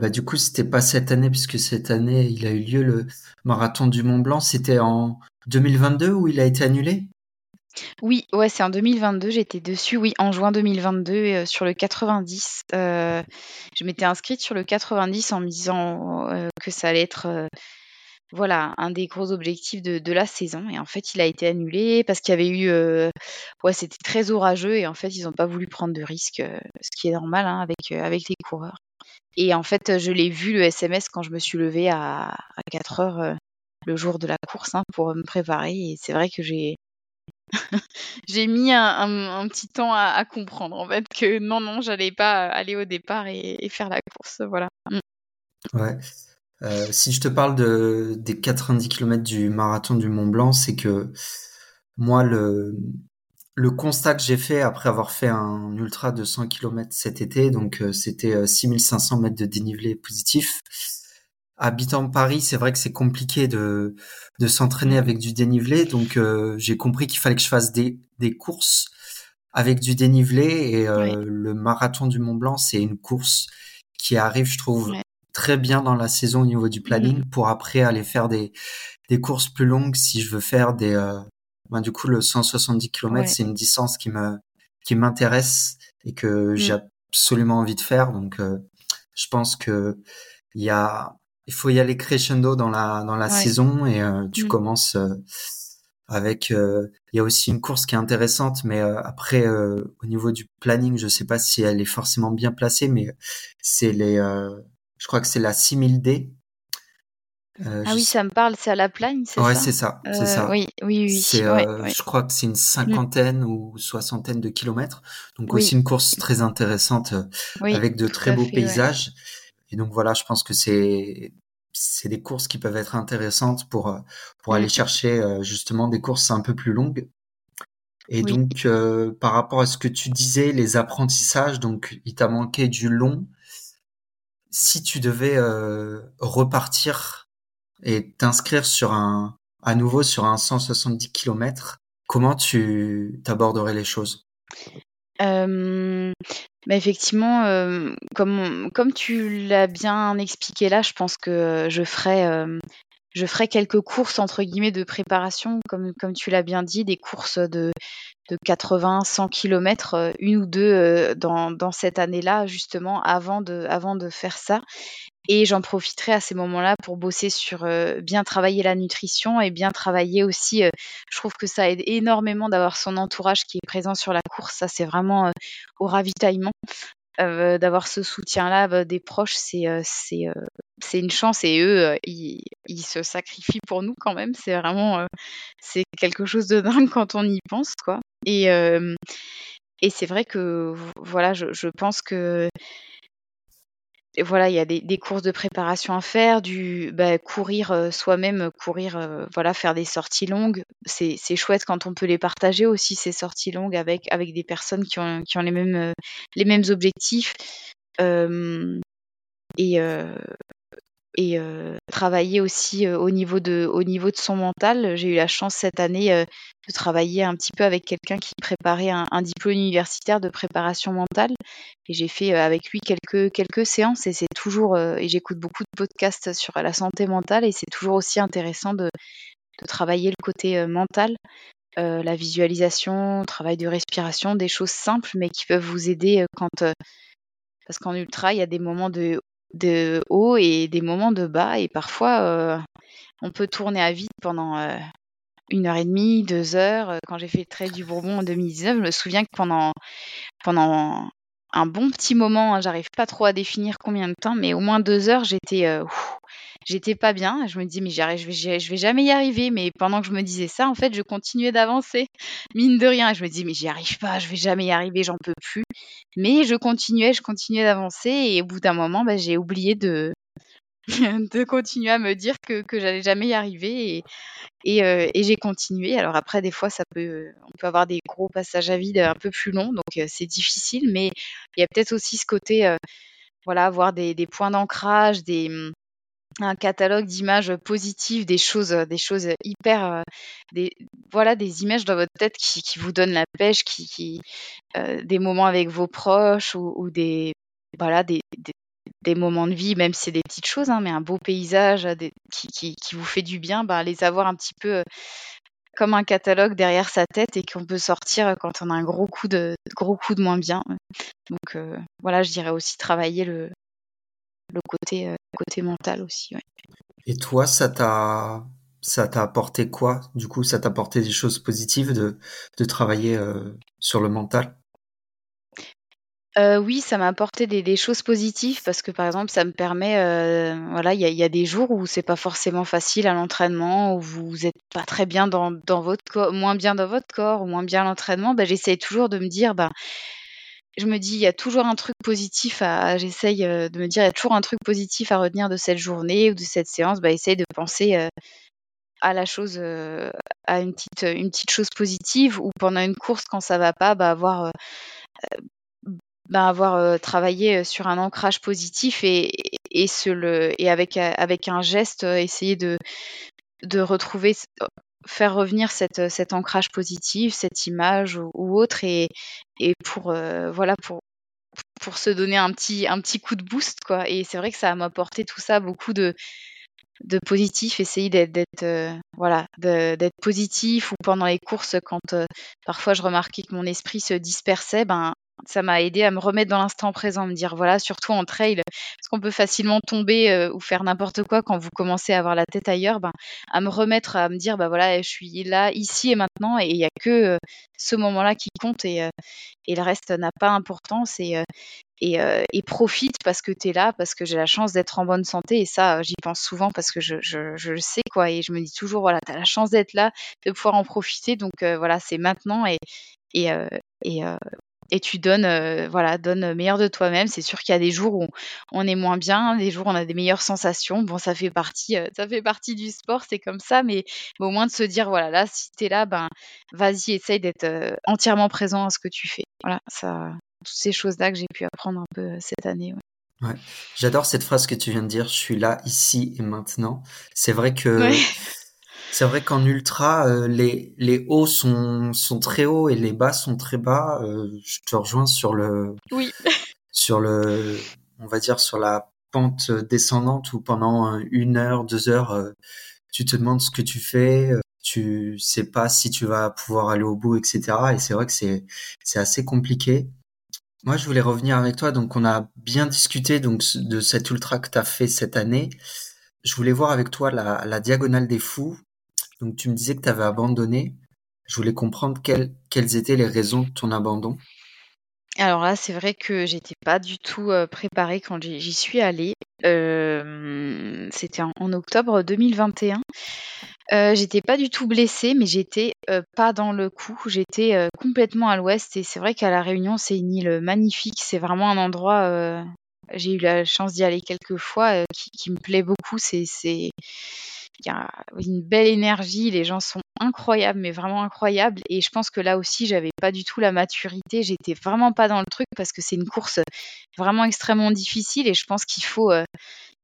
Bah, du coup, c'était pas cette année, puisque cette année, il a eu lieu le marathon du Mont Blanc. C'était en 2022 où il a été annulé? Oui, ouais, c'est en 2022, j'étais dessus, oui, en juin 2022, euh, sur le 90. Euh, je m'étais inscrite sur le 90 en me disant euh, que ça allait être voilà, un des gros objectifs de, la saison. Et en fait, il a été annulé parce qu'il y avait eu. ouais, c'était très orageux et en fait, ils n'ont pas voulu prendre de risques, ce qui est normal hein, avec, avec les coureurs. Et en fait, je l'ai vu le SMS quand je me suis levée à, 4 heures le jour de la course hein, pour me préparer. Et c'est vrai que j'ai [laughs] j'ai mis un, petit temps à, comprendre en fait que non, non, j'allais pas aller au départ et, faire la course. Voilà. Mm. Ouais. Euh, si je te parle de, des 90 km du marathon du Mont Blanc, c'est que moi, le, le constat que j'ai fait après avoir fait un ultra de 100 km cet été, donc euh, c'était 6500 euh, mètres de dénivelé positif, habitant Paris, c'est vrai que c'est compliqué de, de s'entraîner avec du dénivelé. Donc, euh, j'ai compris qu'il fallait que je fasse des, des courses avec du dénivelé. Et euh, le marathon du Mont Blanc, c'est une course qui arrive, je trouve, très bien dans la saison au niveau du planning mm-hmm. pour après aller faire des, des courses plus longues si je veux faire des... Euh, ben, du coup, le 170 km, c'est une distance qui me qui m'intéresse et que mm. j'ai absolument envie de faire. Donc, je pense que il y a il faut y aller crescendo dans la dans la saison et euh, tu mm. commences euh, avec euh, il y a aussi une course qui est intéressante mais après au niveau du planning je sais pas si elle est forcément bien placée mais c'est les je crois que c'est la 6000D ah oui, ça me parle, c'est à la plagne, c'est ouais, c'est ça, c'est ça. Oui, oui, oui. Je crois que c'est une mm. cinquantaine ou soixantaine de kilomètres, donc aussi une course très intéressante avec de très beaux paysages. Et donc voilà, je pense que c'est c'est des courses qui peuvent être intéressantes pour euh, pour aller chercher euh, justement des courses un peu plus longues. Et donc euh, par rapport à ce que tu disais, les apprentissages, donc il t'a manqué du long. Si tu devais repartir et t'inscrire sur un à nouveau sur un 170 km, comment tu t'aborderais les choses? Mais effectivement, comme comme tu l'as bien expliqué là, je pense que je ferai, je ferai quelques courses entre guillemets de préparation, comme comme tu l'as bien dit, des courses de de 80-100 km, une ou deux, dans dans cette année-là justement avant de avant de faire ça et j'en profiterai à ces moments-là pour bosser sur, bien travailler la nutrition et bien travailler aussi, je trouve que ça aide énormément d'avoir son entourage qui est présent sur la course. Ça, c'est vraiment, au ravitaillement, d'avoir ce soutien-là, des proches, c'est, c'est, une chance et eux, ils ils se sacrifient pour nous quand même. C'est vraiment, c'est quelque chose de [laughs] dingue quand on y pense, quoi et et c'est vrai que voilà, je pense que voilà, il y a des, courses de préparation à faire, du bah, courir euh, soi-même, courir, euh, voilà, faire des sorties longues. C'est, chouette quand on peut les partager aussi ces sorties longues avec des personnes qui ont qui ont les mêmes euh, objectifs. et et travailler aussi au niveau de au niveau de son mental. J'ai eu la chance cette année de travailler un petit peu avec quelqu'un qui préparait un, diplôme universitaire de préparation mentale et j'ai fait avec lui quelques quelques séances et c'est toujours et j'écoute beaucoup de podcasts sur la santé mentale et c'est toujours aussi intéressant de de travailler le côté mental. la visualisation, travail de respiration, des choses simples mais qui peuvent vous aider quand parce qu'en ultra, il y a des moments de de haut et des moments de bas. Et parfois, euh, on peut tourner à vide pendant euh, une heure et demie, deux heures. Quand j'ai fait le trait du Bourbon en 2019, je me souviens que pendant, un bon petit moment, hein, j'arrive pas trop à définir combien de temps, mais au moins deux heures, j'étais euh, j'étais pas bien. Je me disais, mais j'arrive, je vais, je vais jamais y arriver. Mais pendant que je me disais ça, en fait, je continuais d'avancer, [laughs] mine de rien. je me disais, mais j'y arrive pas, je vais jamais y arriver, j'en peux plus. Mais je continuais, je continuais d'avancer. Et au bout d'un moment, bah, j'ai oublié de, [laughs] de continuer à me dire que, que j'allais jamais y arriver. Et, et, euh, et j'ai continué. Alors après, des fois, ça peut, on peut avoir des gros passages à vide un peu plus longs, donc euh, c'est difficile. Mais il y a peut-être aussi ce côté, euh, voilà, avoir des, des points d'ancrage, des un catalogue d'images positives, des choses, des choses hyper, euh, voilà, des images dans votre tête qui, vous donnent la pêche, qui, euh, des moments avec vos proches ou, des, voilà, des, des, moments de vie, même si c'est des petites choses, hein, mais un beau paysage qui, vous fait du bien, bah, les avoir un petit peu euh, comme un catalogue derrière sa tête et qu'on peut sortir quand on a un gros coup de, gros coup de moins bien. Donc voilà, je dirais aussi travailler le, le côté, euh, côté mental aussi. Et toi, ça t'a ça t'a apporté quoi? Du coup, ça t'a apporté des choses positives de, de travailler euh, sur le mental? Euh, oui, ça m'a apporté des, des, choses positives parce que par exemple, ça me permet, voilà, il y a, y a, des jours où c'est pas forcément facile à l'entraînement, où vous êtes pas très bien dans, dans votre corps, moins bien dans votre corps, ou moins bien à l'entraînement. Bah, j'essaie toujours de me dire, ben, je me dis, il y a toujours un truc positif à, j'essaye euh, de me dire, il y a toujours un truc positif à retenir de cette journée ou de cette séance, bah, essaye de penser euh, à la chose, euh, à une petite, une petite chose positive ou pendant une course quand ça va pas, bah, avoir, bah, avoir travaillé sur un ancrage positif et, et, le, et avec, avec un geste, essayer de, de retrouver faire revenir cette, cet ancrage positif, cette image ou, autre, et, et pour euh, voilà pour pour se donner un petit un petit coup de boost quoi. Et c'est vrai que ça m'a apporté tout ça beaucoup de de positif, essayer d'être euh, voilà positif ou pendant les courses quand euh, parfois je remarquais que mon esprit se dispersait, ben ça m'a aidé à me remettre dans l'instant présent, me dire voilà, surtout en trail, parce qu'on peut facilement tomber euh, ou faire n'importe quoi quand vous commencez à avoir la tête ailleurs, ben, à me remettre, à me dire bah voilà, je suis là, ici et maintenant, et il n'y a que euh, ce moment-là qui compte et, euh, et le reste n'a pas d'importance et, et, profite parce que tu es là, parce que j'ai la chance d'être en bonne santé et ça, j'y pense souvent parce que je, je, je, le sais quoi, et je me dis toujours voilà, tu as la chance d'être là, de pouvoir en profiter, donc voilà, c'est maintenant et, et, et tu donnes, euh, voilà, donnes le meilleur de toi-même. C'est sûr qu'il y a des jours où on est moins bien, des jours où on a des meilleures sensations. Bon, ça fait partie, euh, ça fait partie du sport, c'est comme ça, mais, au moins de se dire, voilà, là, si tu es là, ben, vas-y, essaye d'être euh, entièrement présent à ce que tu fais. Voilà, ça, toutes ces choses-là que j'ai pu apprendre un peu cette année. Ouais. J'adore cette phrase que tu viens de dire, je suis là, ici et maintenant. C'est vrai que c'est vrai qu'en ultra, euh, les, les hauts sont, sont très hauts et les bas sont très bas. Euh, je te rejoins sur le, oui. [laughs] sur le, on va dire sur la pente descendante où pendant une heure, deux heures, euh, tu te demandes ce que tu fais, tu sais pas si tu vas pouvoir aller au bout, etc. Et c'est vrai que c'est, c'est assez compliqué. Moi, je voulais revenir avec toi. Donc, on a bien discuté donc de cet ultra que tu as fait cette année. Je voulais voir avec toi la, la diagonale des fous. Donc tu me disais que tu avais abandonné. Je voulais comprendre quelles, étaient les raisons de ton abandon. Alors là, c'est vrai que j'étais pas du tout euh, préparée quand j'y suis allée. Euh, c'était en, octobre 2021. Euh, j'étais pas du tout blessée, mais j'étais pas dans le coup. J'étais complètement à l'ouest et c'est vrai qu'à la Réunion, c'est une île magnifique. C'est vraiment un endroit. J'ai eu la chance d'y aller quelques fois, qui, qui, me plaît beaucoup. C'est il y a une belle énergie, les gens sont incroyables, mais vraiment incroyables. Et je pense que là aussi, j'avais pas du tout la maturité, j'étais vraiment pas dans le truc parce que c'est une course vraiment extrêmement difficile et je pense qu'il faut euh,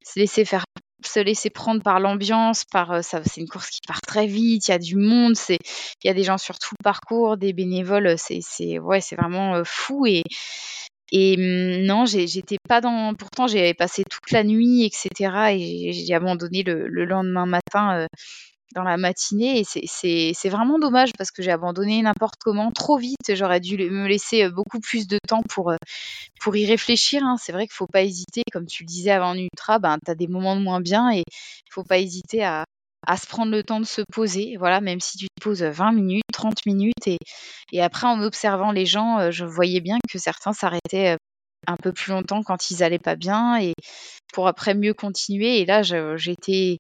se laisser faire se laisser prendre par l'ambiance, par euh, ça, c'est une course qui part très vite, il y a du monde, c'est, il y a des gens sur tout le parcours, des bénévoles, c'est, ouais, c'est vraiment euh, fou et et mmh, non, j'étais pas dans. Pourtant, j'avais passé toute la nuit, etc. Et j'ai abandonné le, lendemain matin euh, dans la matinée. Et c'est vraiment dommage parce que j'ai abandonné n'importe comment, trop vite. J'aurais dû me laisser euh, beaucoup plus de temps pour, euh, pour y réfléchir. Hein. C'est vrai qu'il faut pas hésiter. Comme tu le disais avant Ultra, ben, tu as des moments de moins bien et il faut pas hésiter à, à se prendre le temps de se poser, voilà, même si tu te poses 20 minutes, 30 minutes, et, après en observant les gens, euh, je voyais bien que certains s'arrêtaient euh, un peu plus longtemps quand ils allaient pas bien, et pour après mieux continuer. Et là, j'étais,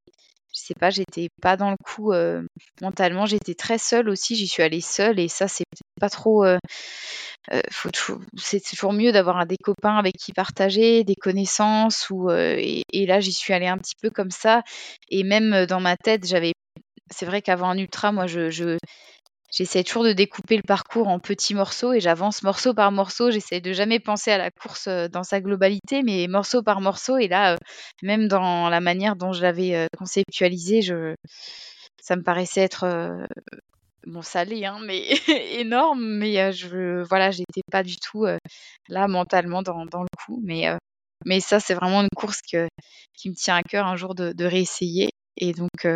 je sais pas, j'étais pas dans le coup euh, mentalement, j'étais très seule aussi, j'y suis allée seule, et ça, c'est pas trop. Euh, c'est toujours mieux d'avoir des copains avec qui partager, des connaissances. Ou, euh, et, là, j'y suis allée un petit peu comme ça. Et même euh, dans ma tête, j'avais. C'est vrai qu'avant un ultra, moi, je j'essaie toujours de découper le parcours en petits morceaux et j'avance morceau par morceau. J'essaie de jamais penser à la course dans sa globalité, mais morceau par morceau. Et là, même dans la manière dont je l'avais conceptualisé, je, ça me paraissait être bon ça l'est hein, mais [laughs] énorme mais je voilà j'étais pas du tout là mentalement dans, le coup mais ça c'est vraiment une course qui me tient à cœur un jour de, de réessayer et donc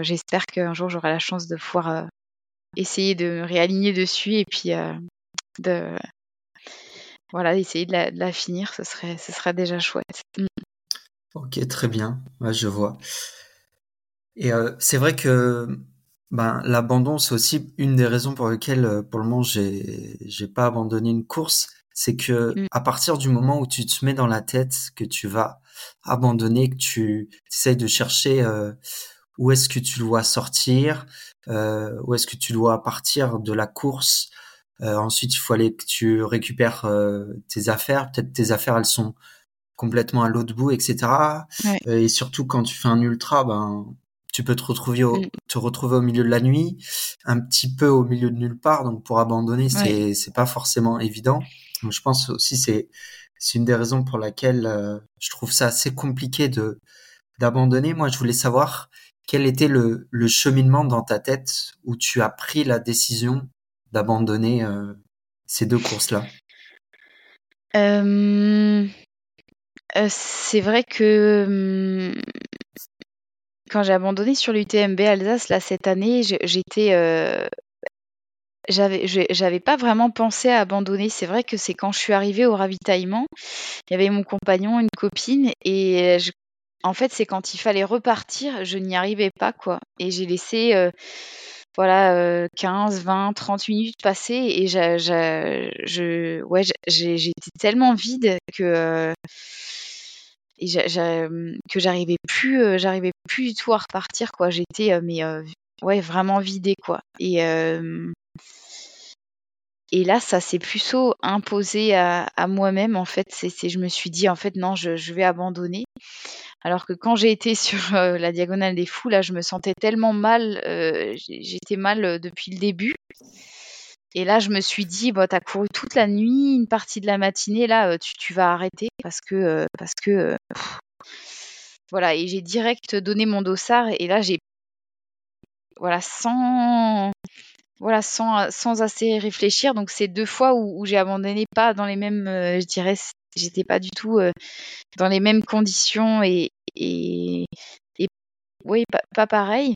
j'espère qu'un jour j'aurai la chance de pouvoir essayer de me réaligner dessus et puis de voilà essayer de la, de la, finir ce serait ce serait déjà chouette mmh. ok très bien je vois et c'est vrai que ben, l'abandon, c'est aussi une des raisons pour lesquelles, euh, pour le moment, j'ai, j'ai pas abandonné une course. C'est que, mmh. à partir du moment où tu te mets dans la tête que tu vas abandonner, que tu essayes de chercher euh, où est-ce que tu dois sortir, euh, où est-ce que tu dois partir de la course? Euh, ensuite, il faut aller que tu récupères euh, tes affaires. Peut-être tes affaires, elles sont complètement à l'autre bout, etc. et surtout quand tu fais un ultra, ben tu peux te retrouver au, mm. te retrouver au milieu de la nuit, un petit peu au milieu de nulle part. Donc pour abandonner, c'est c'est pas forcément évident. Donc, je pense aussi c'est c'est une des raisons pour laquelle euh, je trouve ça assez compliqué de d'abandonner. Moi, je voulais savoir quel était le, cheminement dans ta tête où tu as pris la décision d'abandonner euh, ces deux courses-là? Euh, c'est vrai que hum, quand j'ai abandonné sur l'UTMB Alsace là cette année, j'étais euh, j'avais j'avais pas vraiment pensé à abandonner. C'est vrai que c'est quand je suis arrivée au ravitaillement, il y avait mon compagnon, une copine et en fait, c'est quand il fallait repartir, je n'y arrivais pas quoi et j'ai laissé euh, voilà 15, 20, 30 minutes passer et je ouais, j'étais tellement vide que euh, que j'arrivais plus, euh, j'arrivais plus du tout à repartir quoi. J'étais mais ouais vraiment vidée quoi. Et et là, ça s'est plutôt imposé à, moi-même. En fait, c'est, je me suis dit, en fait, non, je, vais abandonner. Alors que quand j'ai été [laughs] sur euh, la diagonale des fous, là, je me sentais tellement mal. Euh, j'étais mal euh, depuis le début. Et là, je me suis dit, bah, tu as couru toute la nuit, une partie de la matinée, là, tu, tu vas arrêter parce que. parce que voilà, et j'ai direct donné mon dossard. Et là, j'ai. Voilà, sans voilà, sans, sans assez réfléchir. Donc c'est deux fois où, j'ai abandonné, pas dans les mêmes, euh, je dirais, j'étais pas du tout euh, dans les mêmes conditions et, et, oui, pas, pareil.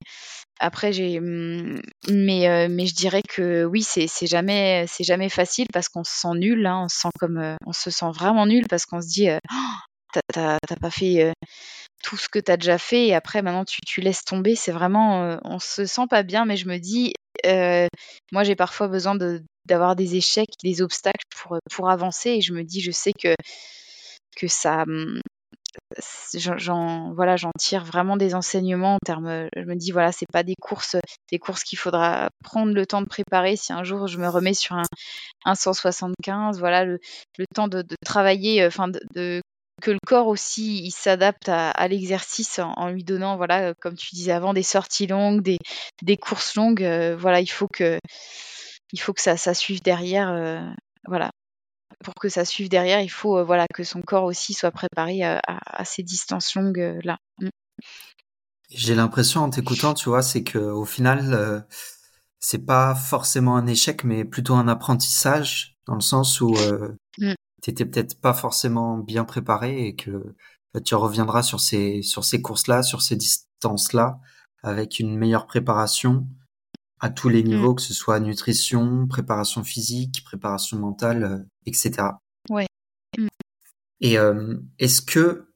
Après, j'ai, mmh, mais, euh, mais je dirais que oui, c'est, c'est jamais, c'est jamais facile parce qu'on se sent nul, hein, on se sent comme, on se sent vraiment nul parce qu'on se dit, [gasps] oh, t'as, pas fait tout ce que tu as déjà fait et après maintenant tu, tu laisses tomber, c'est vraiment, on se sent pas bien, mais je me dis, euh, moi, j'ai parfois besoin de, d'avoir des échecs, des obstacles pour, pour avancer. Et je me dis, je sais que, que ça. Hum, j'en voilà j'en tire vraiment des enseignements en termes je me dis voilà c'est pas des courses des courses qu'il faudra prendre le temps de préparer si un jour je me remets sur un, un 175 voilà le, le temps de, travailler enfin de, de, que le corps aussi il s'adapte à, l'exercice en, lui donnant voilà comme tu disais avant des sorties longues des, des courses longues euh, voilà il faut que il faut que ça, ça suive derrière euh, voilà. Pour que ça suive derrière il faut euh, voilà que son corps aussi soit préparé à, ces distances longues là. Mm. j'ai l'impression en t'écoutant tu vois c'est que au final c'est pas forcément un échec mais plutôt un apprentissage dans le sens où mm t'étais peut-être pas forcément bien préparé et que bah, tu reviendras sur ces sur ces courses-là, sur ces distances-là, avec une meilleure préparation à tous les mmh. niveaux, que ce soit nutrition, préparation physique, préparation mentale, euh, etc. Ouais. Mmh. Et euh, est-ce que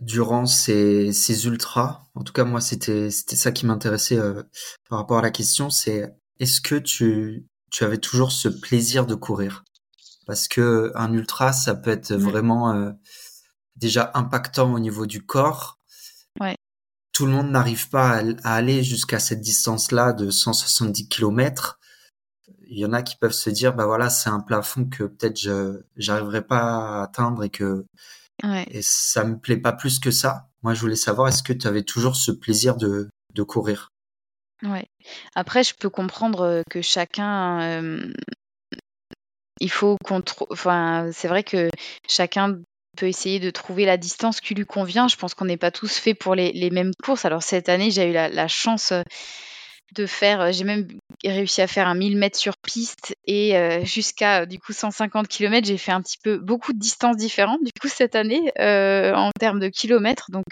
durant ces, ces ultras, en tout cas moi c'était c'était ça qui m'intéressait euh, par rapport à la question, c'est est-ce que tu tu avais toujours ce plaisir de courir? Parce que un ultra, ça peut être mmh. vraiment euh, déjà impactant au niveau du corps. Ouais. Tout le monde n'arrive pas à, aller jusqu'à cette distance-là de 170 km. Il y en a qui peuvent se dire, bah voilà, c'est un plafond que peut-être je j'arriverai pas à atteindre et que ouais. et ça me plaît pas plus que ça. Moi, je voulais savoir, est-ce que tu avais toujours ce plaisir de, de courir? Ouais. Après, je peux comprendre euh, que chacun euh, il faut qu'on enfin c'est vrai que chacun peut essayer de trouver la distance qui lui convient. Je pense qu'on n'est pas tous faits pour les, mêmes courses. Alors cette année, j'ai eu la, chance euh, de faire, euh, j'ai même réussi à faire un 1000 mètres sur piste et euh, jusqu'à du coup 150 km. J'ai fait un petit peu beaucoup de distances différentes du coup cette année en termes de kilomètres. Donc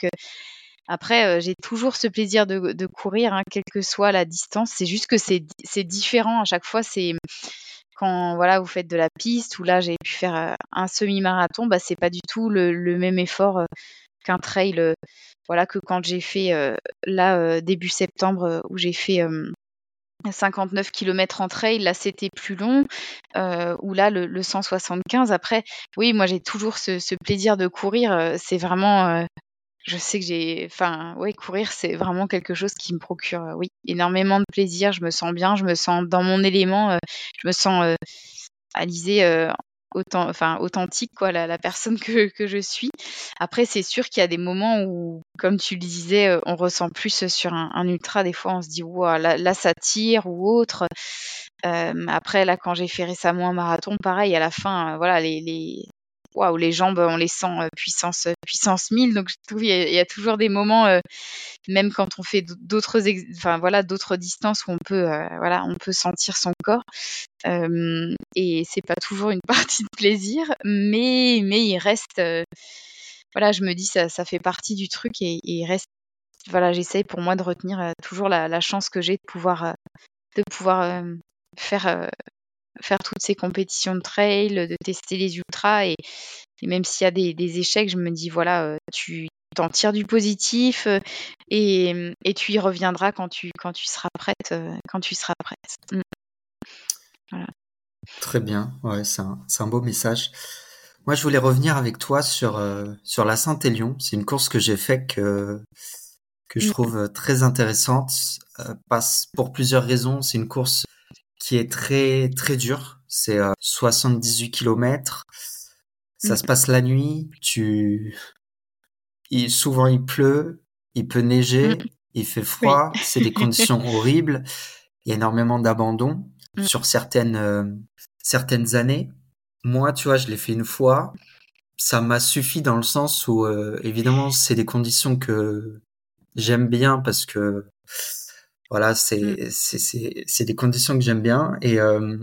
après, j'ai toujours ce plaisir de, courir, hein, quelle que soit la distance. C'est juste que c'est différent à chaque fois. C'est quand voilà vous faites de la piste ou là j'ai pu faire euh, un semi-marathon, bah c'est pas du tout le, même effort euh, qu'un trail. Euh, voilà que quand j'ai fait là début septembre où j'ai fait 59 km en trail, là c'était plus long, ou là le, 175. Après, oui, moi j'ai toujours ce, ce, plaisir de courir. c'est vraiment je sais que j'ai, enfin, ouais, courir, c'est vraiment quelque chose qui me procure, euh, oui, énormément de plaisir. Je me sens bien, je me sens dans mon élément, euh, je me sens euh, alisée, autant, enfin, authentique, quoi, la, personne que, que, je suis. Après, c'est sûr qu'il y a des moments où, comme tu le disais, on ressent plus sur un, un ultra. Des fois, on se dit, wow, là, là, ça tire ou autre. après, là, quand j'ai fait récemment un marathon, pareil, à la fin, voilà, les, les, waouh, les jambes, on les sent euh, puissance, euh, puissance 1000. Donc, je trouve il y, a toujours des moments, euh, même quand on fait d'autres, enfin voilà, d'autres distances où on peut, voilà, on peut sentir son corps. Et c'est pas toujours une [laughs] partie de plaisir, mais, mais il reste, voilà, je me dis ça, ça fait partie du truc et, il reste, voilà, j'essaye pour moi de retenir toujours la, la, chance que j'ai de pouvoir, de pouvoir faire faire toutes ces compétitions de trail, de tester les ultras. Et, même s'il y a des, échecs, je me dis, voilà, euh, tu t'en tires du positif euh, et, tu y reviendras quand tu, quand tu seras prête. Euh, quand tu seras prête. Mm. Très bien, ouais, c'est un, un, beau message. Moi, je voulais revenir avec toi sur, sur la Saint-Élion. C'est une course que j'ai faite que, que je mm. trouve très intéressante. pour plusieurs raisons. C'est une course qui est très très dur. C'est 78 km. Ça se passe la nuit. Tu, souvent il pleut, il peut neiger, il fait froid. C'est des [laughs] conditions horribles. Il y a énormément d'abandon sur certaines certaines années. Moi, tu vois, je l'ai fait une fois. Ça m'a suffi dans le sens où, évidemment, c'est des conditions que j'aime bien parce que voilà, c'est mmh. c'est c'est des conditions que j'aime bien et euh,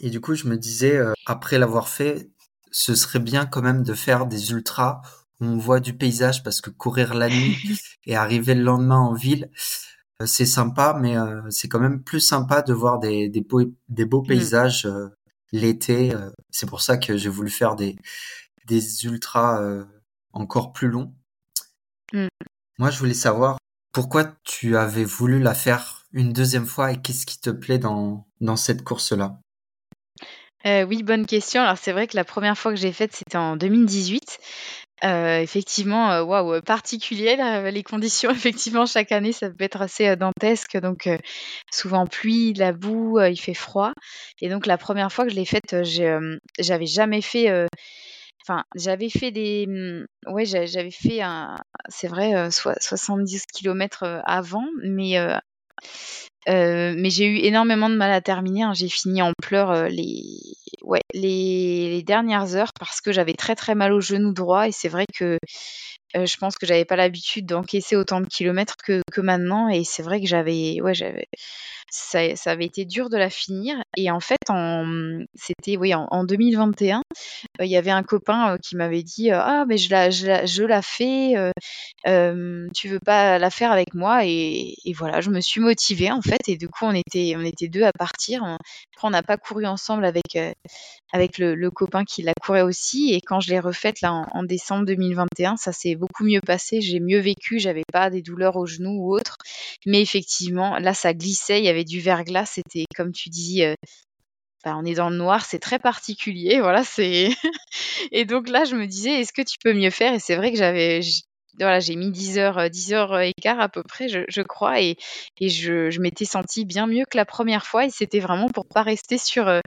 et du coup je me disais euh, après l'avoir fait, ce serait bien quand même de faire des ultras où on voit du paysage parce que courir la nuit [laughs] et arriver le lendemain en ville, euh, c'est sympa, mais c'est quand même plus sympa de voir des des beaux des beaux mmh. paysages l'été. c'est pour ça que j'ai voulu faire des des ultras encore plus longs. Mmh. Moi, je voulais savoir pourquoi tu avais voulu la faire une deuxième fois et qu'est-ce qui te plaît dans, dans cette course-là? Euh, oui, bonne question. Alors c'est vrai que la première fois que j'ai faite, c'était en 2018. Euh, effectivement, euh, waouh, particulier les conditions. [laughs] Effectivement, chaque année, ça peut être assez dantesque. Donc, souvent pluie, la boue, il fait froid. Et donc, la première fois que je l'ai faite, j'avais jamais fait Enfin, j'avais fait des, mmh, ouais, j'avais fait un, c'est vrai, 70 km avant, mais mais j'ai eu énormément de mal à terminer, hein. J'ai fini en pleurs, les ouais, les dernières heures parce que j'avais très, très mal au genou droit et c'est vrai que, je pense que j'avais pas l'habitude d'encaisser autant de kilomètres que maintenant et c'est vrai que j'avais ouais, j'avais ça, avait été dur de la finir. Et en fait, en, c'était oui, en, 2021, euh, il y avait un copain euh, qui m'avait dit euh, Ah, mais je la, fais, tu veux pas la faire avec moi? et, voilà, je me suis motivée en fait. Et du coup, on était, deux à partir. Après, on n'a pas couru ensemble avec, le, copain qui la courait aussi. Et quand je l'ai refaite là en, décembre 2021, ça s'est beaucoup mieux passé. J'ai mieux vécu, j'avais pas des douleurs au genou ou autre. Mais effectivement, là, ça glissait, il y avait du verglas, c'était comme tu dis. Euh, on est dans le noir, c'est très particulier, [laughs] voilà, c'est. [laughs] et donc là, je me disais, est-ce que tu peux mieux faire? Et c'est vrai que j'avais, voilà, j'ai mis 10 heures, 10 euh, heures et quart à peu près, je, crois, et, et je, m'étais sentie bien mieux que la première fois, et c'était vraiment pour pas rester sur, euh,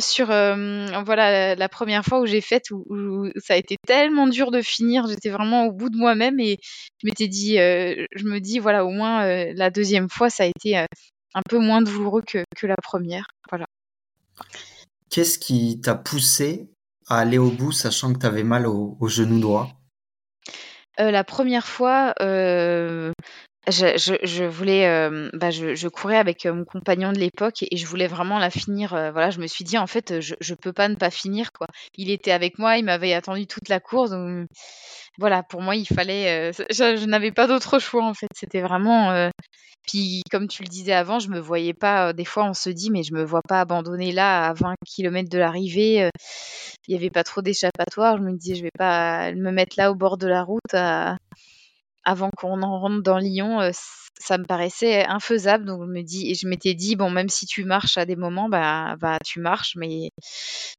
sur voilà la, première fois où j'ai fait où, ça a été tellement dur de finir, j'étais vraiment au bout de moi-même et je m'étais dit, je me dis voilà au moins la deuxième fois ça a été un peu moins douloureux que, que la première, voilà. Qu'est-ce qui t'a poussé à aller au bout sachant que tu avais mal au, genou droit? La première fois, je, voulais, euh, bah, je, courais avec euh, mon compagnon de l'époque et, je voulais vraiment la finir. Euh, voilà, je me suis dit en fait, je, je peux pas ne pas finir quoi. Il était avec moi, il m'avait attendu toute la course. Voilà, pour moi, il fallait. je, n'avais pas d'autre choix en fait. C'était vraiment. Puis comme tu le disais avant, je me voyais pas. des fois, on se dit mais je me vois pas abandonner là à 20 km de l'arrivée. Il y avait pas trop d'échappatoire. Je me disais je vais pas me mettre là au bord de la route avant qu'on en rentre dans Lyon, euh, ça me paraissait infaisable. Donc je me dis, je m'étais dit bon, même si tu marches à des moments, bah, bah tu marches, mais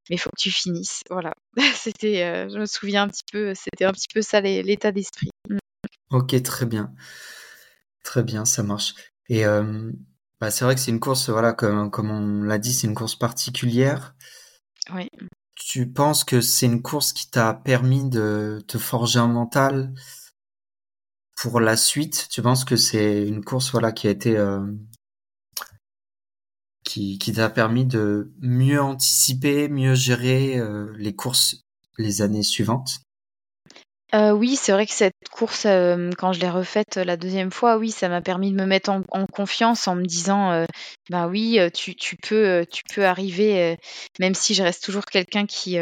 mais faut que tu finisses. Voilà. [laughs] c'était, euh, je me souviens un petit peu, c'était un petit peu ça l'état d'esprit. Mm. Ok, très bien, très bien, ça marche. Et euh, bah, c'est vrai que c'est une course, voilà, comme comme on l'a dit, c'est une course particulière. Oui. Tu penses que c'est une course qui t'a permis de te forger un mental? Pour la suite, tu penses que c'est une course voilà qui a été euh, qui, qui t'a permis de mieux anticiper, mieux gérer euh, les courses les années suivantes? Euh, oui, c'est vrai que cette course, quand je l'ai refaite, la deuxième fois, oui, ça m'a permis de me mettre en confiance en me disant, «Bah, oui, tu peux, tu peux arriver», même si je reste toujours quelqu'un qui,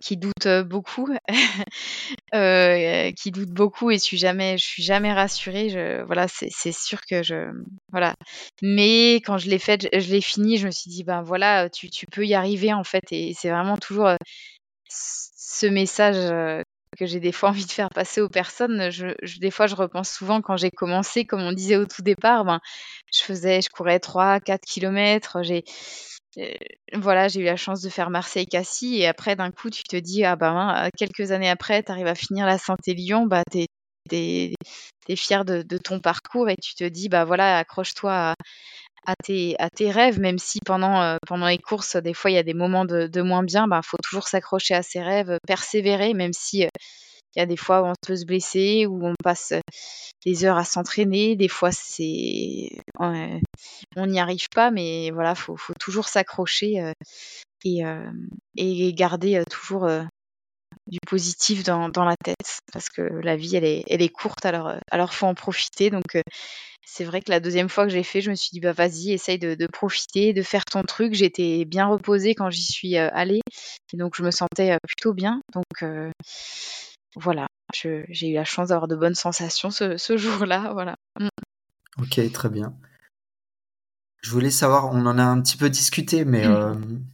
qui doute, beaucoup, [laughs] qui doute beaucoup et suis jamais je suis jamais rassurée. Je voilà, c'est sûr que je voilà. Mais quand je l'ai faite, je l'ai fini, je me suis dit: «Ben, voilà, tu peux y arriver, en fait» et c'est vraiment toujours, ce message, que j'ai des fois envie de faire passer aux personnes. Des fois, je repense souvent quand j'ai commencé, comme on disait au tout départ, ben, je faisais, je courais 3, 4 kilomètres. J'ai, euh, voilà, j'ai eu la chance de faire Marseille-Cassis et après, d'un coup, tu te dis, ah ben, hein, quelques années après, tu arrives à finir la Saint-Élion, bah, t'es, es fier de, ton parcours et tu te dis, bah voilà, accroche-toi à à tes rêves, même si pendant, pendant les courses, des fois, il y a des moments de, moins bien, il ben, faut toujours s'accrocher à ses rêves, persévérer, même si il y a des fois où on peut se blesser, où on passe des heures à s'entraîner, des fois c'est on n'y arrive pas, mais voilà, faut, faut toujours s'accrocher et, et garder toujours du positif dans, dans, la tête parce que la vie elle est, elle est courte alors alors faut en profiter. Donc c'est vrai que la deuxième fois que j'ai fait je me suis dit bah vas-y essaye de, de, profiter de faire ton truc. J'étais bien reposée quand j'y suis allée et donc je me sentais plutôt bien. Donc voilà j'ai eu la chance d'avoir de bonnes sensations ce, ce jour-là [laughs] voilà. Mm. ok très bien. Je voulais savoir on en a un petit peu discuté mais mmh.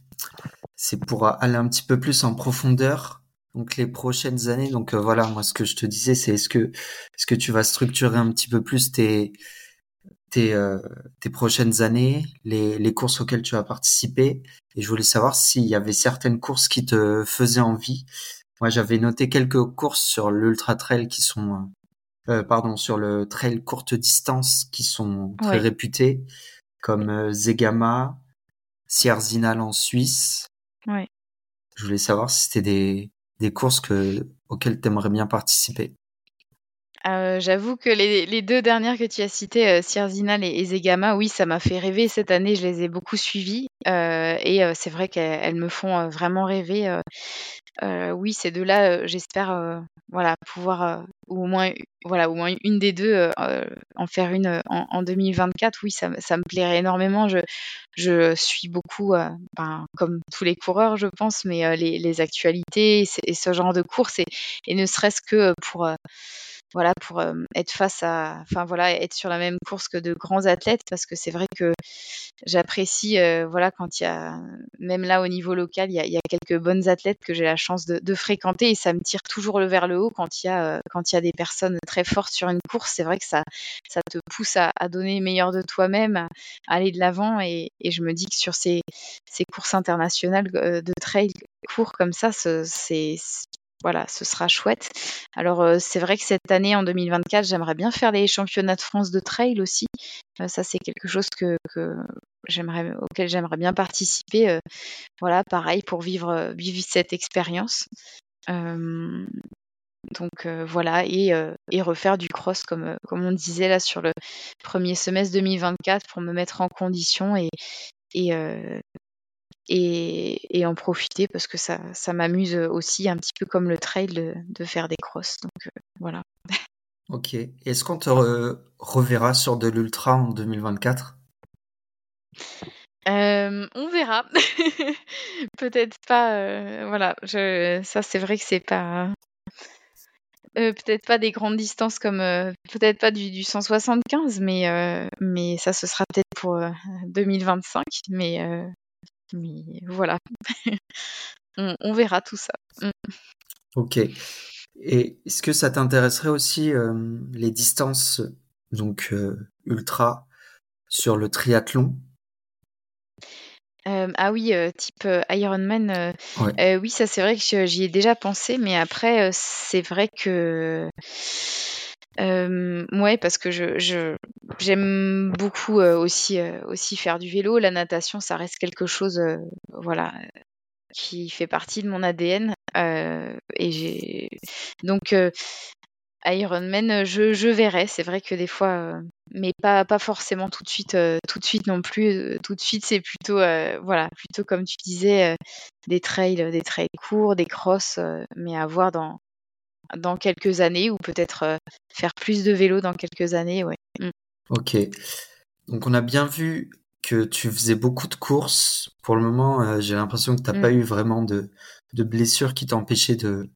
c'est pour aller un petit peu plus en profondeur donc les prochaines années, donc euh, voilà, moi ce que je te disais, c'est est-ce que est-ce que tu vas structurer un petit peu plus tes tes, euh, tes prochaines années, les, les courses auxquelles tu vas participer, et je voulais savoir s'il y avait certaines courses qui te faisaient envie. Moi, j'avais noté quelques courses sur l'ultra trail qui sont, euh, pardon, sur le trail courte distance qui sont très réputés, comme Zegama, Sierzinal en Suisse. Ouais. Je voulais savoir si c'était des, des courses que, auxquelles tu aimerais bien participer euh, J'avoue que les, deux dernières que tu as citées, euh, Sierzinal et Ezegama, oui, ça m'a fait rêver cette année. Je les ai beaucoup suivies euh, et euh, c'est vrai qu'elles me font vraiment rêver. oui, ces deux-là, j'espère, voilà, pouvoir ou au moins, voilà, au moins une des deux en faire une en, en 2024. Oui, ça, me plairait énormément. Je, suis beaucoup, ben, comme tous les coureurs, je pense, mais les, actualités et, et, ce genre de courses et, et ne serait-ce que pour voilà, pour être face à, enfin voilà, être sur la même course que de grands athlètes, parce que c'est vrai que j'apprécie, voilà, quand il y a, même là au niveau local, il y a, y a quelques bonnes athlètes que j'ai la chance de, de, fréquenter et ça me tire toujours le vers le haut quand il y a, quand il y a des personnes très fortes sur une course. C'est vrai que ça, ça te pousse à, donner le meilleur de toi-même, à, aller de l'avant et, je me dis que sur ces, ces courses internationales de trail courts comme ça, c'est voilà, ce sera chouette. Alors euh, c'est vrai que cette année, en 2024, j'aimerais bien faire les championnats de France de trail aussi. Euh, ça, c'est quelque chose auquel j'aimerais bien participer. Euh, voilà, pareil pour vivre, cette expérience. donc voilà, et, refaire du cross comme, on disait là sur le premier semestre 2024 pour me mettre en condition et, et, en profiter parce que ça, ça m'amuse aussi un petit peu comme le trail de, faire des crosses. Donc euh, voilà. Ok. Est-ce qu'on te reverra sur de l'ultra en 2024 euh, on verra. [laughs] peut-être pas. Euh, voilà, je, ça c'est vrai que c'est pas. peut-être pas des grandes distances comme peut-être pas du, du 175, mais mais ça ce sera peut-être pour 2025. Mais mais voilà, [laughs] on, verra tout ça. Mm. Ok. Et est-ce que ça t'intéresserait aussi euh, les distances donc euh, ultra sur le triathlon? Euh, ah oui, type Ironman, oui, ça c'est vrai que j'y ai déjà pensé, mais après, c'est vrai que euh, ouais, parce que j'aime beaucoup euh, aussi, euh, aussi faire du vélo. La natation, ça reste quelque chose, euh, qui fait partie de mon ADN. et j'ai donc Ironman, je, verrai. C'est vrai que des fois, mais pas, forcément tout de suite, tout de suite non plus. tout de suite, c'est plutôt, voilà, plutôt comme tu disais, des trails, des trails courts, des crosses, mais à voir dans dans quelques années ou peut-être euh, faire plus de vélo dans quelques années. Ouais. Mm. Ok. Donc on a bien vu que tu faisais beaucoup de courses. Pour le moment, euh, j'ai l'impression que tu n'as pas mm. eu vraiment de, de blessures qui t'empêchaient de,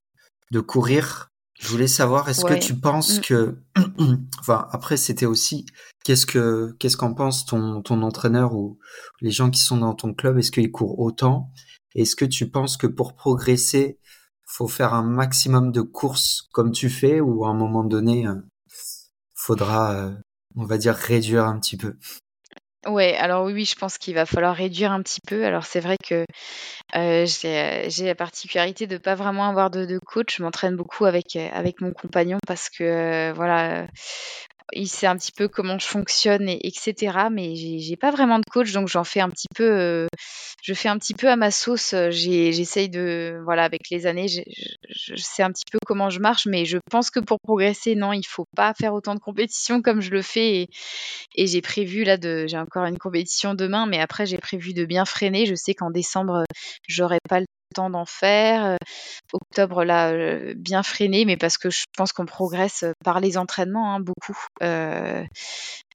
de courir. Je voulais savoir, est-ce que tu penses mm. que, [clears throat] enfin, après, c'était aussi, qu'est-ce que, qu'est-ce qu'en pense ton, ton entraîneur ou les gens qui sont dans ton club? Est-ce qu'ils courent autant? Est-ce que tu penses que pour progresser, faut faire un maximum de courses comme tu fais ou à un moment donné, euh, faudra, euh, on va dire, réduire un petit peu Ouais, alors oui, je pense qu'il va falloir réduire un petit peu. Alors c'est vrai que euh, j'ai la particularité de pas vraiment avoir de, coach. Je m'entraîne beaucoup avec mon compagnon parce que voilà, il sait un petit peu comment je fonctionne, et, etc. Mais j'ai pas vraiment de coach, donc j'en fais un petit peu. Euh, je fais un petit peu à ma sauce. J'essaye de, voilà, avec les années, je, sais un petit peu comment je marche, mais je pense que pour progresser, non, il faut pas faire autant de compétitions comme je le fais. Et, et j'ai prévu là de, j'ai encore une compétition demain, mais après j'ai prévu de bien freiner. Je sais qu'en décembre, j'aurai pas le temps d'en faire. Euh, octobre, là, euh, bien freiné, mais parce que je pense qu'on progresse par les entraînements, hein, beaucoup. Euh,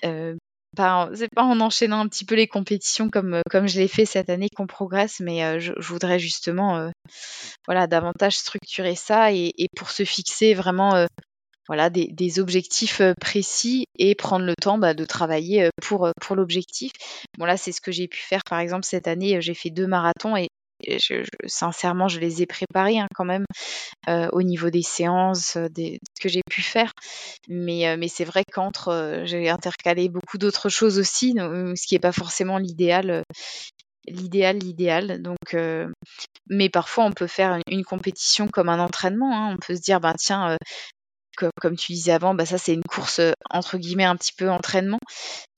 c'est pas en enchaînant un petit peu les compétitions comme, comme je l'ai fait cette année qu'on progresse, mais je, voudrais justement voilà, davantage structurer ça et, pour se fixer vraiment voilà, des, objectifs précis et prendre le temps bah, de travailler pour, pour l'objectif. Bon là, c'est ce que j'ai pu faire par exemple cette année, j'ai fait deux marathons et sincèrement, je les ai préparés hein, quand même euh, au niveau des séances euh, des, que j'ai pu faire. Mais, euh, mais c'est vrai qu'entre, j'ai intercalé beaucoup d'autres choses aussi, ce qui n'est pas forcément l'idéal. l'idéal, l'idéal. Donc, mais parfois on peut faire une, compétition comme un entraînement. Hein. On peut se dire, ben tiens, comme, tu disais avant, bah, ça c'est une course entre guillemets un petit peu entraînement.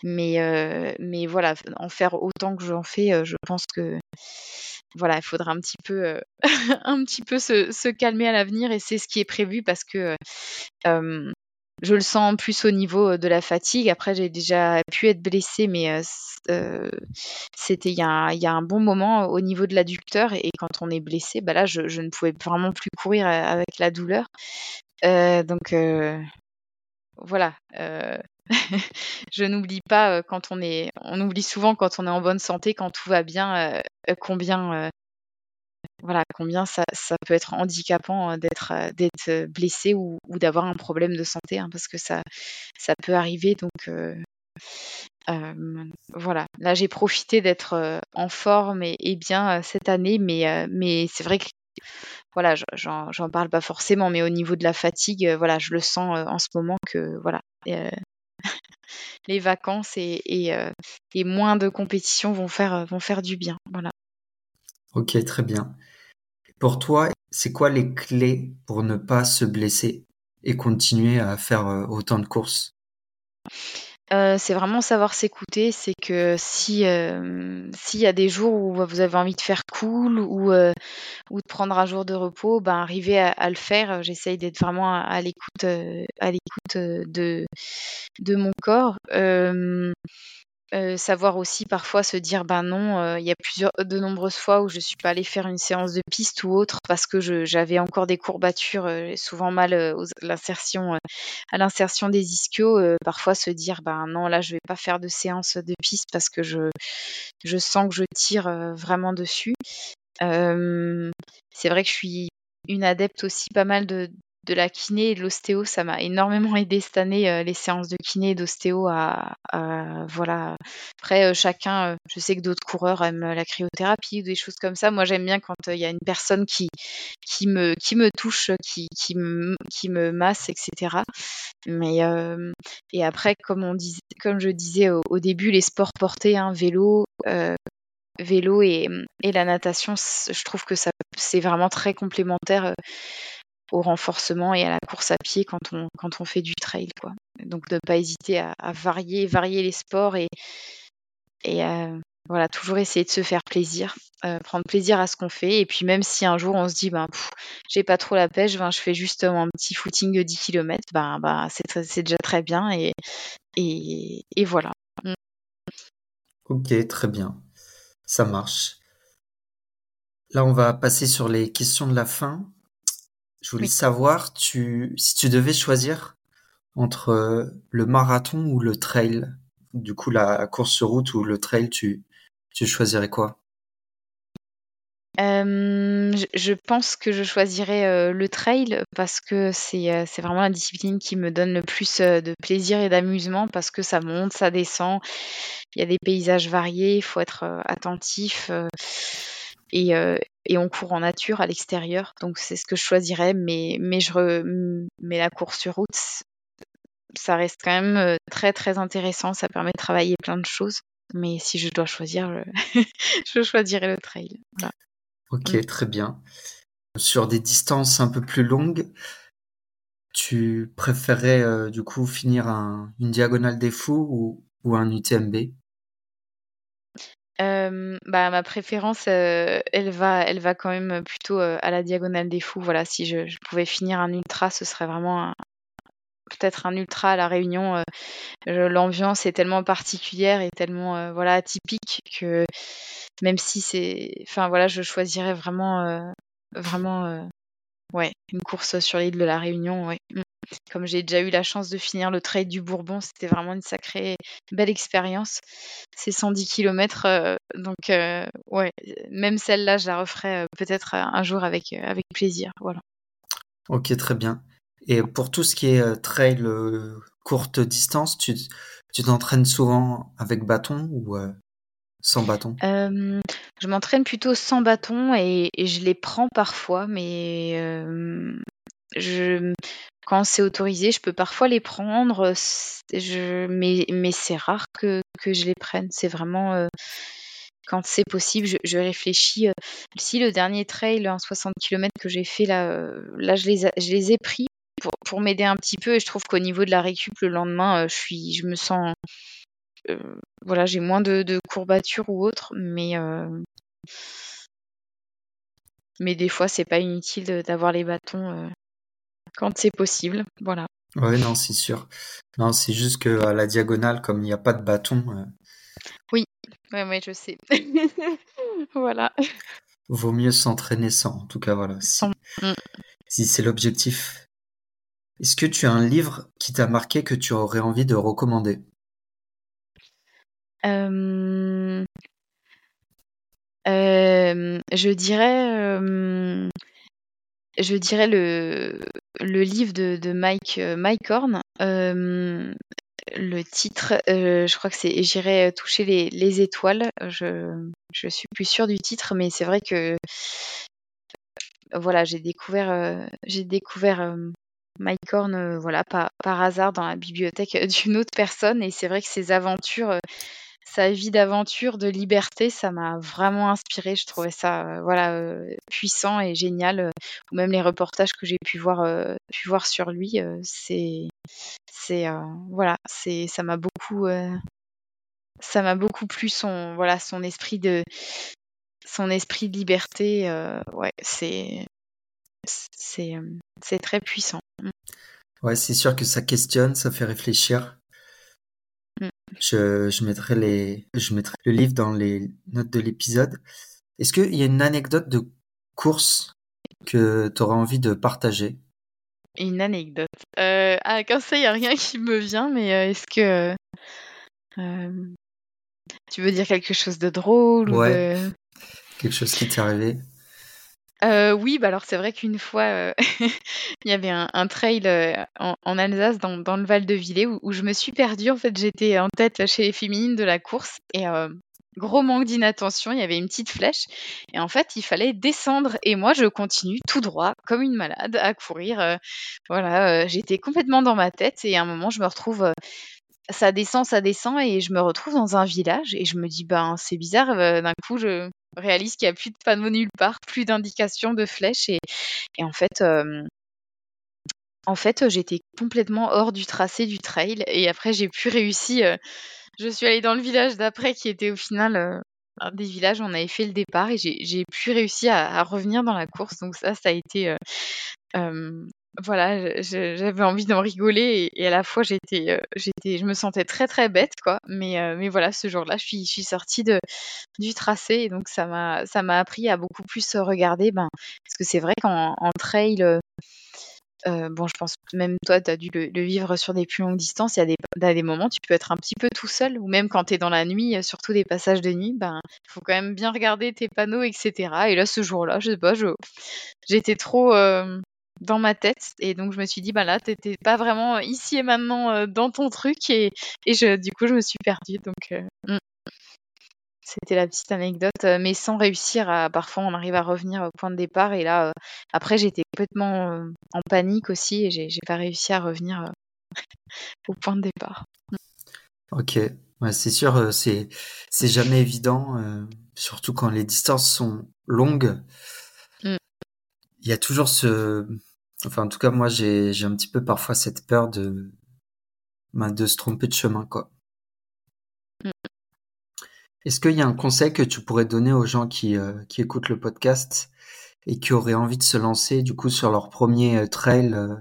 Mais, mais voilà, en faire autant que j'en fais, je pense que voilà, il faudra un petit peu, euh, [laughs] un petit peu se, calmer à l'avenir et c'est ce qui est prévu parce que euh, je le sens plus au niveau de la fatigue. Après, j'ai déjà pu être blessée, mais c'était il, y a un bon moment au niveau de l'adducteur et quand on est blessé, bah là, je, ne pouvais vraiment plus courir avec la douleur. donc voilà. [laughs] je n'oublie pas quand on est, on oublie souvent quand on est en bonne santé, quand tout va bien, combien, voilà, combien ça, peut être handicapant d'être, d'être blessé ou, d'avoir un problème de santé, hein, parce que ça, ça peut arriver. Donc voilà, là j'ai profité d'être en forme et, bien cette année, mais, mais c'est vrai que voilà, j'en parle pas forcément, mais au niveau de la fatigue, voilà, je le sens en ce moment que voilà, [laughs] les vacances et, euh, moins de compétitions vont faire, euh, vont faire du bien. Voilà. Ok, très bien. Pour toi, c'est quoi les clés pour ne pas se blesser et continuer à faire euh, autant de courses? Euh, c'est vraiment savoir s'écouter. C'est que si euh, s'il y a des jours où vous avez envie de faire cool ou euh, de prendre un jour de repos, ben arriver à, le faire. J'essaye d'être vraiment à, l'écoute de mon corps. Savoir aussi parfois se dire ben non, il y a plusieurs, de nombreuses fois où je suis pas allée faire une séance de piste ou autre parce que j'avais encore des courbatures, souvent mal l'insertion, à l'insertion des ischios. parfois se dire ben non là je vais pas faire de séance de piste parce que je, je sens que je tire vraiment dessus. c'est vrai que je suis une adepte aussi pas mal de, de la kiné et de l'ostéo, ça m'a énormément aidé cette année, euh, les séances de kiné et d'ostéo à, voilà. Après, euh, chacun, euh, je sais que d'autres coureurs aiment la cryothérapie ou des choses comme ça. Moi, j'aime bien quand il y a une personne qui, qui, me, qui me touche, qui, qui, me, qui me masse, etc. Mais, et après, comme, on comme je disais au, début, les sports portés, hein, vélo, vélo et, et, la natation, je trouve que ça c'est vraiment très complémentaire au renforcement et à la course à pied quand on, quand on fait du trail. Quoi. Donc de ne pas hésiter à, varier, varier les sports et, et euh, voilà, toujours essayer de se faire plaisir, euh, prendre plaisir à ce qu'on fait. Et puis même si un jour on se dit, ben, j'ai pas trop la pêche, ben, je fais juste un petit footing de 10 km, ben, ben, c'est déjà très bien. Et, voilà. Ok, très bien. Ça marche. Là, on va passer sur les questions de la fin. Je voulais savoir, tu, si tu devais choisir entre euh, le marathon ou le trail, du coup la course sur route ou le trail, tu, tu choisirais quoi? Euh, je, pense que je choisirais euh, le trail parce que c'est c'est vraiment la discipline qui me donne le plus de plaisir et d'amusement parce que ça monte, ça descend, il y a des paysages variés, il faut être attentif. Et, et on court en nature à l'extérieur. Donc c'est ce que je choisirais. Mais, mais, je mais la course sur route, ça reste quand même euh, très très intéressant. Ça permet de travailler plein de choses. Mais si je dois choisir, je, [laughs] choisirais le trail. Ok, mm. très bien. Sur des distances un peu plus longues, Tu préférais du coup finir une diagonale des fous ou, ou un UTMB bah, ma préférence, elle va elle va quand même plutôt, à la diagonale des fous. Voilà, si je pouvais finir un ultra, ce serait vraiment peut-être un ultra à La Réunion, l'ambiance est tellement particulière et tellement, voilà, atypique que même si c'est enfin, voilà, je choisirais vraiment, vraiment, ouais, une course sur l'île de La Réunion, ouais. Comme j'ai déjà eu la chance de finir le trail du Bourbon, c'était vraiment une sacrée belle expérience. C'est 110 km, euh, donc euh, ouais, même celle-là, je la referai euh, peut-être un jour avec, avec plaisir. Voilà. Ok, très bien. Et pour tout ce qui est trail courte distance, tu tu t'entraînes souvent avec bâton ou sans bâton? Je m'entraîne plutôt sans bâton et, et, je les prends parfois, mais je, quand c'est autorisé, je peux parfois les prendre, je, mais, c'est rare que, je les prenne. C'est vraiment euh, quand c'est possible, je, réfléchis. Euh, si le dernier trail, un 60 km que j'ai fait là, euh, là je, les je les ai pris pour, m'aider un petit peu et je trouve qu'au niveau de la récup le lendemain, je, suis, je me sens. voilà, j'ai moins de, de, courbatures ou autre, mais. mais des fois, c'est pas inutile d'avoir les bâtons quand c'est possible. Voilà. Oui, non, c'est sûr. Non, c'est juste que à la diagonale, comme il n'y a pas de bâton. Euh, oui, ouais, je sais. [laughs] voilà. Vaut mieux s'entraîner sans, en tout cas, voilà. Si, mm. si c'est l'objectif. Est-ce que tu as un livre qui t'a marqué que tu aurais envie de recommander? Euh... Euh, je dirais je dirais le, le livre de, Mike, euh, Mike Horn. Euh, le titre, euh, je crois que c'est J'irai toucher les, les, étoiles. Je, je suis plus sûre du titre, mais c'est vrai que voilà, j'ai découvert, j'ai découvert Mike Horn, voilà, par, par hasard dans la bibliothèque [laughs] d'une autre personne, et c'est vrai que ses aventures sa vie d'aventure, de liberté, ça m'a vraiment inspiré. Je trouvais ça euh, voilà euh, puissant et génial. Euh, ou même les reportages que j'ai pu voir pu voir sur lui, c'est c'est voilà, c'est ça m'a beaucoup ça m'a beaucoup plu son voilà son esprit de son esprit de liberté. ouais, c'est c'est c'est très puissant. Ouais, c'est sûr que ça questionne, ça fait réfléchir. Je, je, mettrai les, je mettrai le livre dans les notes de l'épisode. Est-ce qu'il y a une anecdote de course que tu auras envie de partager? Une anecdote. Euh, ah, comme ça, il n'y a rien qui me vient, mais euh, est-ce que. Euh, tu veux dire quelque chose de drôle ouais. ou de... Quelque chose qui t'est arrivé? Euh, oui, bah alors c'est vrai qu'une fois, euh, [laughs] il y avait un, trail euh, en, Alsace, dans, le Val de Villers, où, où, je me suis perdue. En fait, j'étais en tête chez les féminines de la course et gros manque d'inattention. Il y avait une petite flèche et en fait, il fallait descendre. Et moi, je continue tout droit, comme une malade, à courir. Voilà, j'étais complètement dans ma tête et à un moment, je me retrouve ça descend, ça descend, et je me retrouve dans un village, et je me dis, ben, c'est bizarre, d'un coup, je, réalise qu'il n'y a plus de panneau nulle part, plus d'indications de flèches. Et, en fait, euh, en fait j'étais complètement hors du tracé du trail. Et après, j'ai pu réussir. Euh, je suis allée dans le village d'après, qui était au final euh, un des villages où on avait fait le départ. Et j'ai pu réussir à, à, revenir dans la course. Donc ça, ça a été voilà, j'avais envie d'en rigoler et, à la fois j'étais, euh, j'étais, je me sentais très très bête quoi. Mais euh, voilà, ce jour-là, je suis, sortie du tracé et donc ça m'a appris à beaucoup plus regarder, ben parce que c'est vrai qu'en trail, euh, bon, je pense même toi, tu as dû le, vivre sur des plus longues distances. Il y a des, des moments, tu peux être un petit peu tout seul, ou même quand tu es dans la nuit, surtout des passages de nuit, ben, faut quand même bien regarder tes panneaux, etc. Et là, ce jour-là, je sais pas, j'étais trop, dans ma tête. Et donc, je me suis dit, bah là, t'étais pas vraiment ici et maintenant euh, dans ton truc. Et, et je, du coup, je me suis perdue. Donc, euh, mm. c'était la petite anecdote. Euh, mais sans réussir à. Parfois, on arrive à revenir au point de départ. Et là, après, j'étais complètement en panique aussi. Et j'ai pas réussi à revenir [laughs] au point de départ. Mm. Ok. Ouais, c'est sûr, c'est c'est jamais évident, surtout quand les distances sont longues. Mm. Il y a toujours ce, Enfin, en tout cas, moi, j'ai un petit peu parfois cette peur de, bah, de se tromper de chemin, quoi. Mm. Est-ce qu'il y a un conseil que tu pourrais donner aux gens qui, euh, qui écoutent le podcast et qui auraient envie de se lancer, du coup, sur leur premier euh, trail euh,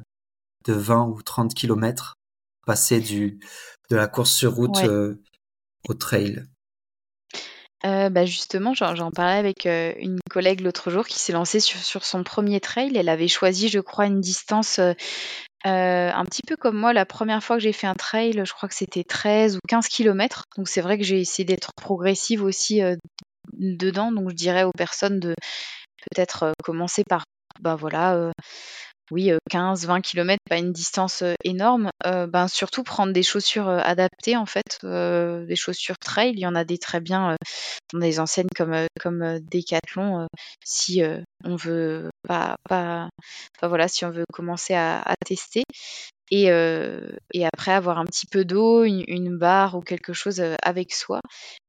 de 20 ou 30 kilomètres, passer du, de la course sur route au trail? Bah, justement, j'en parlais avec, une collègue l'autre jour qui s'est lancée sur son premier trail. Elle avait choisi, je crois, une distance, un petit peu comme moi. La première fois que j'ai fait un trail, je crois que c'était 13 ou 15 kilomètres. Donc c'est vrai que j'ai essayé d'être progressive aussi, dedans. Donc je dirais aux personnes de peut-être, commencer par, bah, voilà, oui, 15-20 km, pas une distance énorme. ben, surtout prendre des chaussures adaptées, en fait, des chaussures trail. Il y en a des très bien dans des enseignes comme, comme Decathlon, si on veut pas, pas, voilà, si on veut commencer à tester. Et, et, après avoir un petit peu d'eau, une, barre ou quelque chose avec soi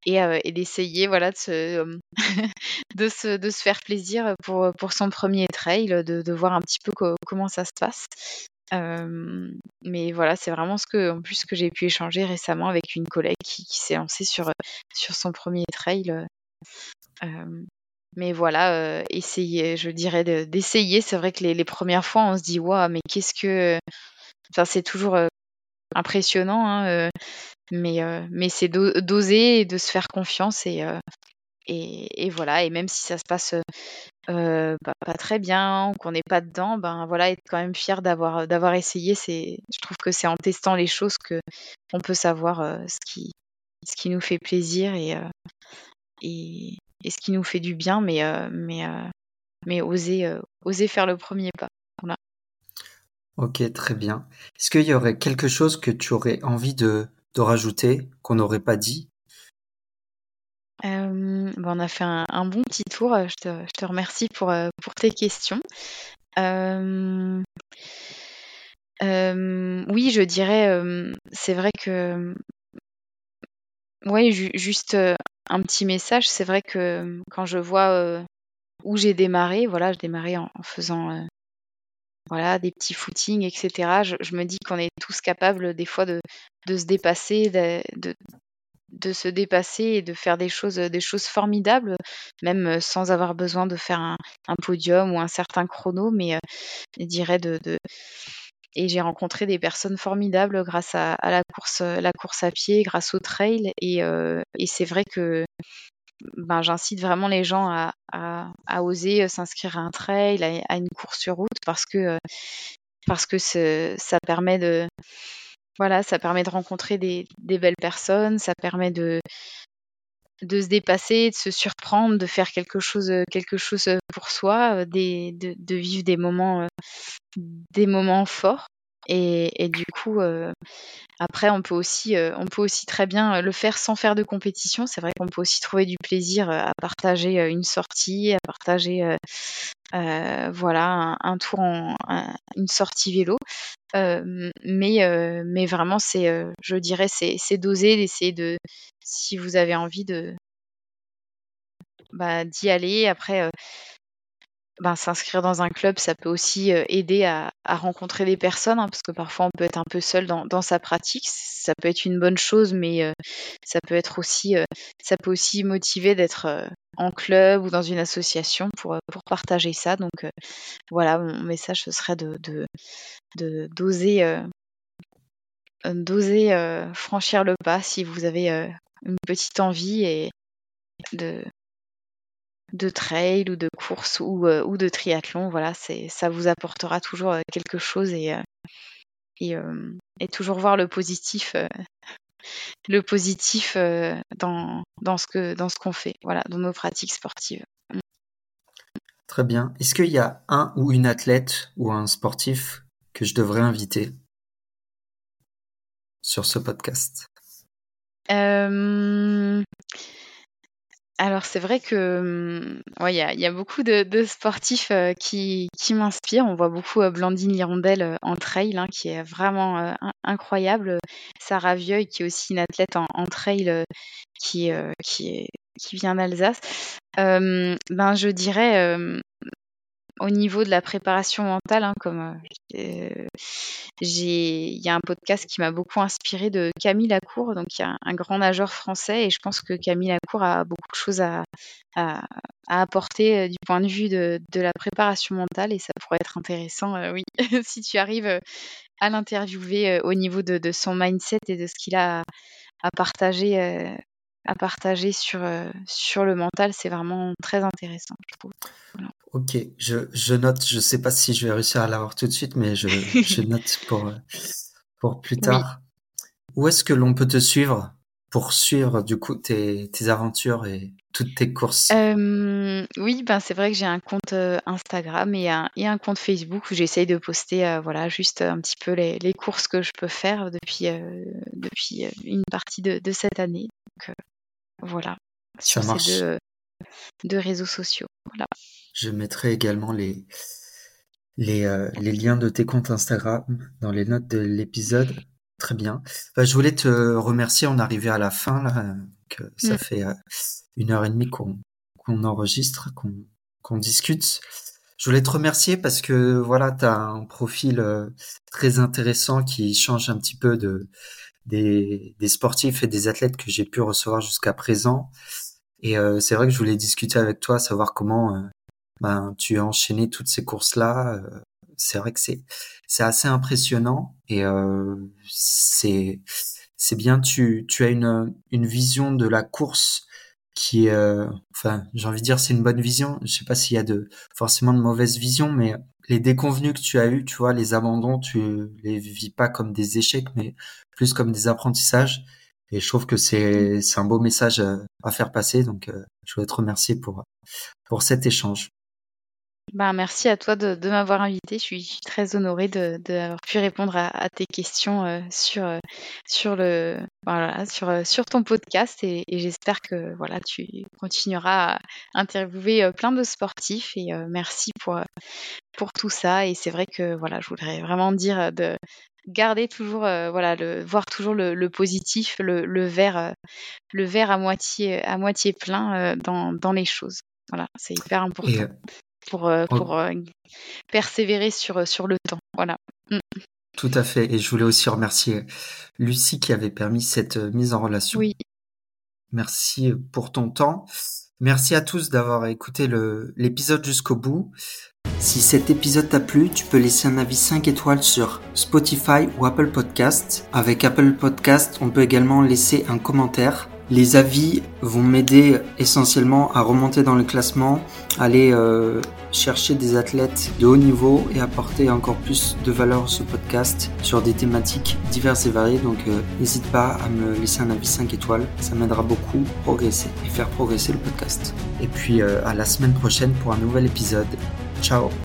et, et d'essayer voilà de se, [laughs] de se, de se faire plaisir pour, pour son premier trail, de, de voir un petit peu comment ça se passe. mais voilà, c'est vraiment ce que, en plus, que j'ai pu échanger récemment avec une collègue qui, qui s'est lancée sur, sur son premier trail. mais voilà, essayer, je dirais d'essayer. c'est vrai que les, les, premières fois, on se dit, waouh, mais qu'est-ce que. Enfin, c'est toujours impressionnant, hein, mais, mais c'est d'oser et de se faire confiance et, et, voilà. Et même si ça se passe pas, très bien, qu'on n'est pas dedans, ben voilà, être quand même fier d'avoir d'avoir essayé. C'est, je trouve que c'est en testant les choses que on peut savoir ce qui ce qui nous fait plaisir et, et, et ce qui nous fait du bien, mais mais mais oser oser faire le premier pas. Voilà. Ok, très bien. Est-ce qu'il y aurait quelque chose que tu aurais envie de, rajouter, qu'on n'aurait pas dit? Euh, on a fait un, bon petit tour. Je te, je te remercie pour, euh, pour tes questions. Euh, oui, je dirais, c'est vrai que, oui, juste un petit message. C'est vrai que quand je vois où j'ai démarré, voilà, je démarrais en, en faisant voilà, des petits footings, etc. Je, me dis qu'on est tous capables des fois de, de se dépasser, de, de, se dépasser et de faire des choses, des choses formidables, même sans avoir besoin de faire un, podium ou un certain chrono, mais je dirais de, et j'ai rencontré des personnes formidables grâce à, la course, la course à pied, grâce au trail, et, et c'est vrai que ben, j'incite vraiment les gens à, oser s'inscrire à un trail, à, une course sur route, parce que, parce que ça permet de, voilà, ça permet de rencontrer des, belles personnes, ça permet de, de se dépasser, de se surprendre, de faire quelque chose, quelque chose pour soi, de, vivre des moments, des moments forts. Et, du coup, après, on peut aussi, euh, on peut aussi très bien euh, le faire sans faire de compétition. C'est vrai qu'on peut aussi trouver du plaisir euh, à partager une sortie, à partager, voilà, un, tour en, une sortie vélo. mais, mais vraiment, c'est, je dirais, c'est, d'oser, d'essayer de, si vous avez envie de, bah, d'y aller. Après, ben, s'inscrire dans un club, ça peut aussi aider à, rencontrer des personnes, hein, parce que parfois on peut être un peu seul dans, sa pratique. Ça peut être une bonne chose, mais ça peut être aussi, ça peut aussi motiver d'être en club ou dans une association pour, pour partager ça. Donc voilà, mon message ce serait de d'oser d'oser franchir le pas si vous avez une petite envie et de de trail ou de course ou, euh, ou de triathlon, voilà, ça vous apportera toujours euh, quelque chose et, euh, et, et, toujours voir le positif, [laughs] le positif dans, dans ce que dans ce qu'on fait, voilà, dans nos pratiques sportives. Très bien. Est-ce qu'il y a un ou une athlète ou un sportif que je devrais inviter sur ce podcast? Alors c'est vrai que hum, il y, a, beaucoup de, sportifs euh, qui, m'inspirent. On voit beaucoup euh, Blandine Lirondelle euh, en trail, hein, qui est vraiment incroyable. Sarah Vieuil, qui est aussi une athlète en, trail, qui, qui, qui vient d'Alsace. ben je dirais au niveau de la préparation mentale, hein, comme euh, j'ai, il y a un podcast qui m'a beaucoup inspiré de Camille Lacour, donc il y a un, grand nageur français, et je pense que Camille Lacour a beaucoup de choses à, à, apporter du point de vue de, de, la préparation mentale, et ça pourrait être intéressant, oui, [laughs] si tu arrives à l'interviewer au niveau de, de, son mindset et de ce qu'il a à partager à partager sur, euh, sur le mental, c'est vraiment très intéressant, je trouve. Ok, je, je, note, je sais pas si je vais réussir à l'avoir tout de suite, mais je, je [laughs] note pour, euh, pour plus tard. Où est-ce que l'on peut te suivre pour suivre du coup tes, tes aventures et toutes tes courses? Euh, Oui, ben c'est vrai que j'ai un compte Instagram et un, et un compte Facebook où j'essaye de poster voilà, juste un petit peu les, les, courses que je peux faire depuis, depuis une partie de, de cette année. Donc, voilà, sur ces deux, réseaux sociaux. Voilà. Je mettrai également les, les, euh, les, liens de tes comptes Instagram dans les notes de l'épisode. Très bien. Bah, je voulais te remercier. On est arrivé à la fin, là, que ça mm. fait euh, une heure et demie qu'on enregistre, qu'on discute. Je voulais te remercier parce que voilà, tu as un profil euh, très intéressant qui change un petit peu de, des, des, sportifs et des athlètes que j'ai pu recevoir jusqu'à présent. Et euh, c'est vrai que je voulais discuter avec toi, savoir comment euh, ben, tu as enchaîné toutes ces courses-là. Euh, c'est vrai que c'est c'est assez impressionnant et c'est c'est bien. Tu tu as une une vision de la course qui est, enfin, j'ai envie de dire, c'est une bonne vision. Je sais pas s'il y a de forcément de mauvaises visions, mais les déconvenus que tu as eu, tu vois, les abandons, tu les vis pas comme des échecs, mais plus comme des apprentissages. Et je trouve que c'est c'est un beau message à faire passer. Donc, euh, je voulais te remercier pour pour cet échange. Ben, merci à toi de, de m'avoir invité. Je suis très honorée d'avoir pu répondre à, à tes questions euh, sur, euh, sur, le, voilà, sur, euh, sur ton podcast et, et j'espère que voilà, tu continueras à interviewer plein de sportifs et merci pour, pour tout ça. Et c'est vrai que voilà, je voudrais vraiment dire de garder toujours, voilà, le, voir toujours le, le positif, le, le verre, le verre à moitié, à moitié plein dans, dans les choses. Voilà, c'est hyper important pour, euh, pour euh, persévérer sur, euh, sur le temps. Voilà. Mm. Tout à fait. Et je voulais aussi remercier Lucie qui avait permis cette mise en relation. Oui. Merci pour ton temps. Merci à tous d'avoir écouté l'épisode jusqu'au bout. Si cet épisode t'a plu, tu peux laisser un avis 5 étoiles sur Spotify ou Apple Podcast. Avec Apple Podcast, on peut également laisser un commentaire. Les avis vont m'aider essentiellement à remonter dans le classement, aller euh, chercher des athlètes de haut niveau et apporter encore plus de valeur à ce podcast sur des thématiques diverses et variées. Donc euh, n'hésite pas à me laisser un avis 5 étoiles, ça m'aidera beaucoup à progresser et faire progresser le podcast. Et puis euh, à la semaine prochaine pour un nouvel épisode. Ciao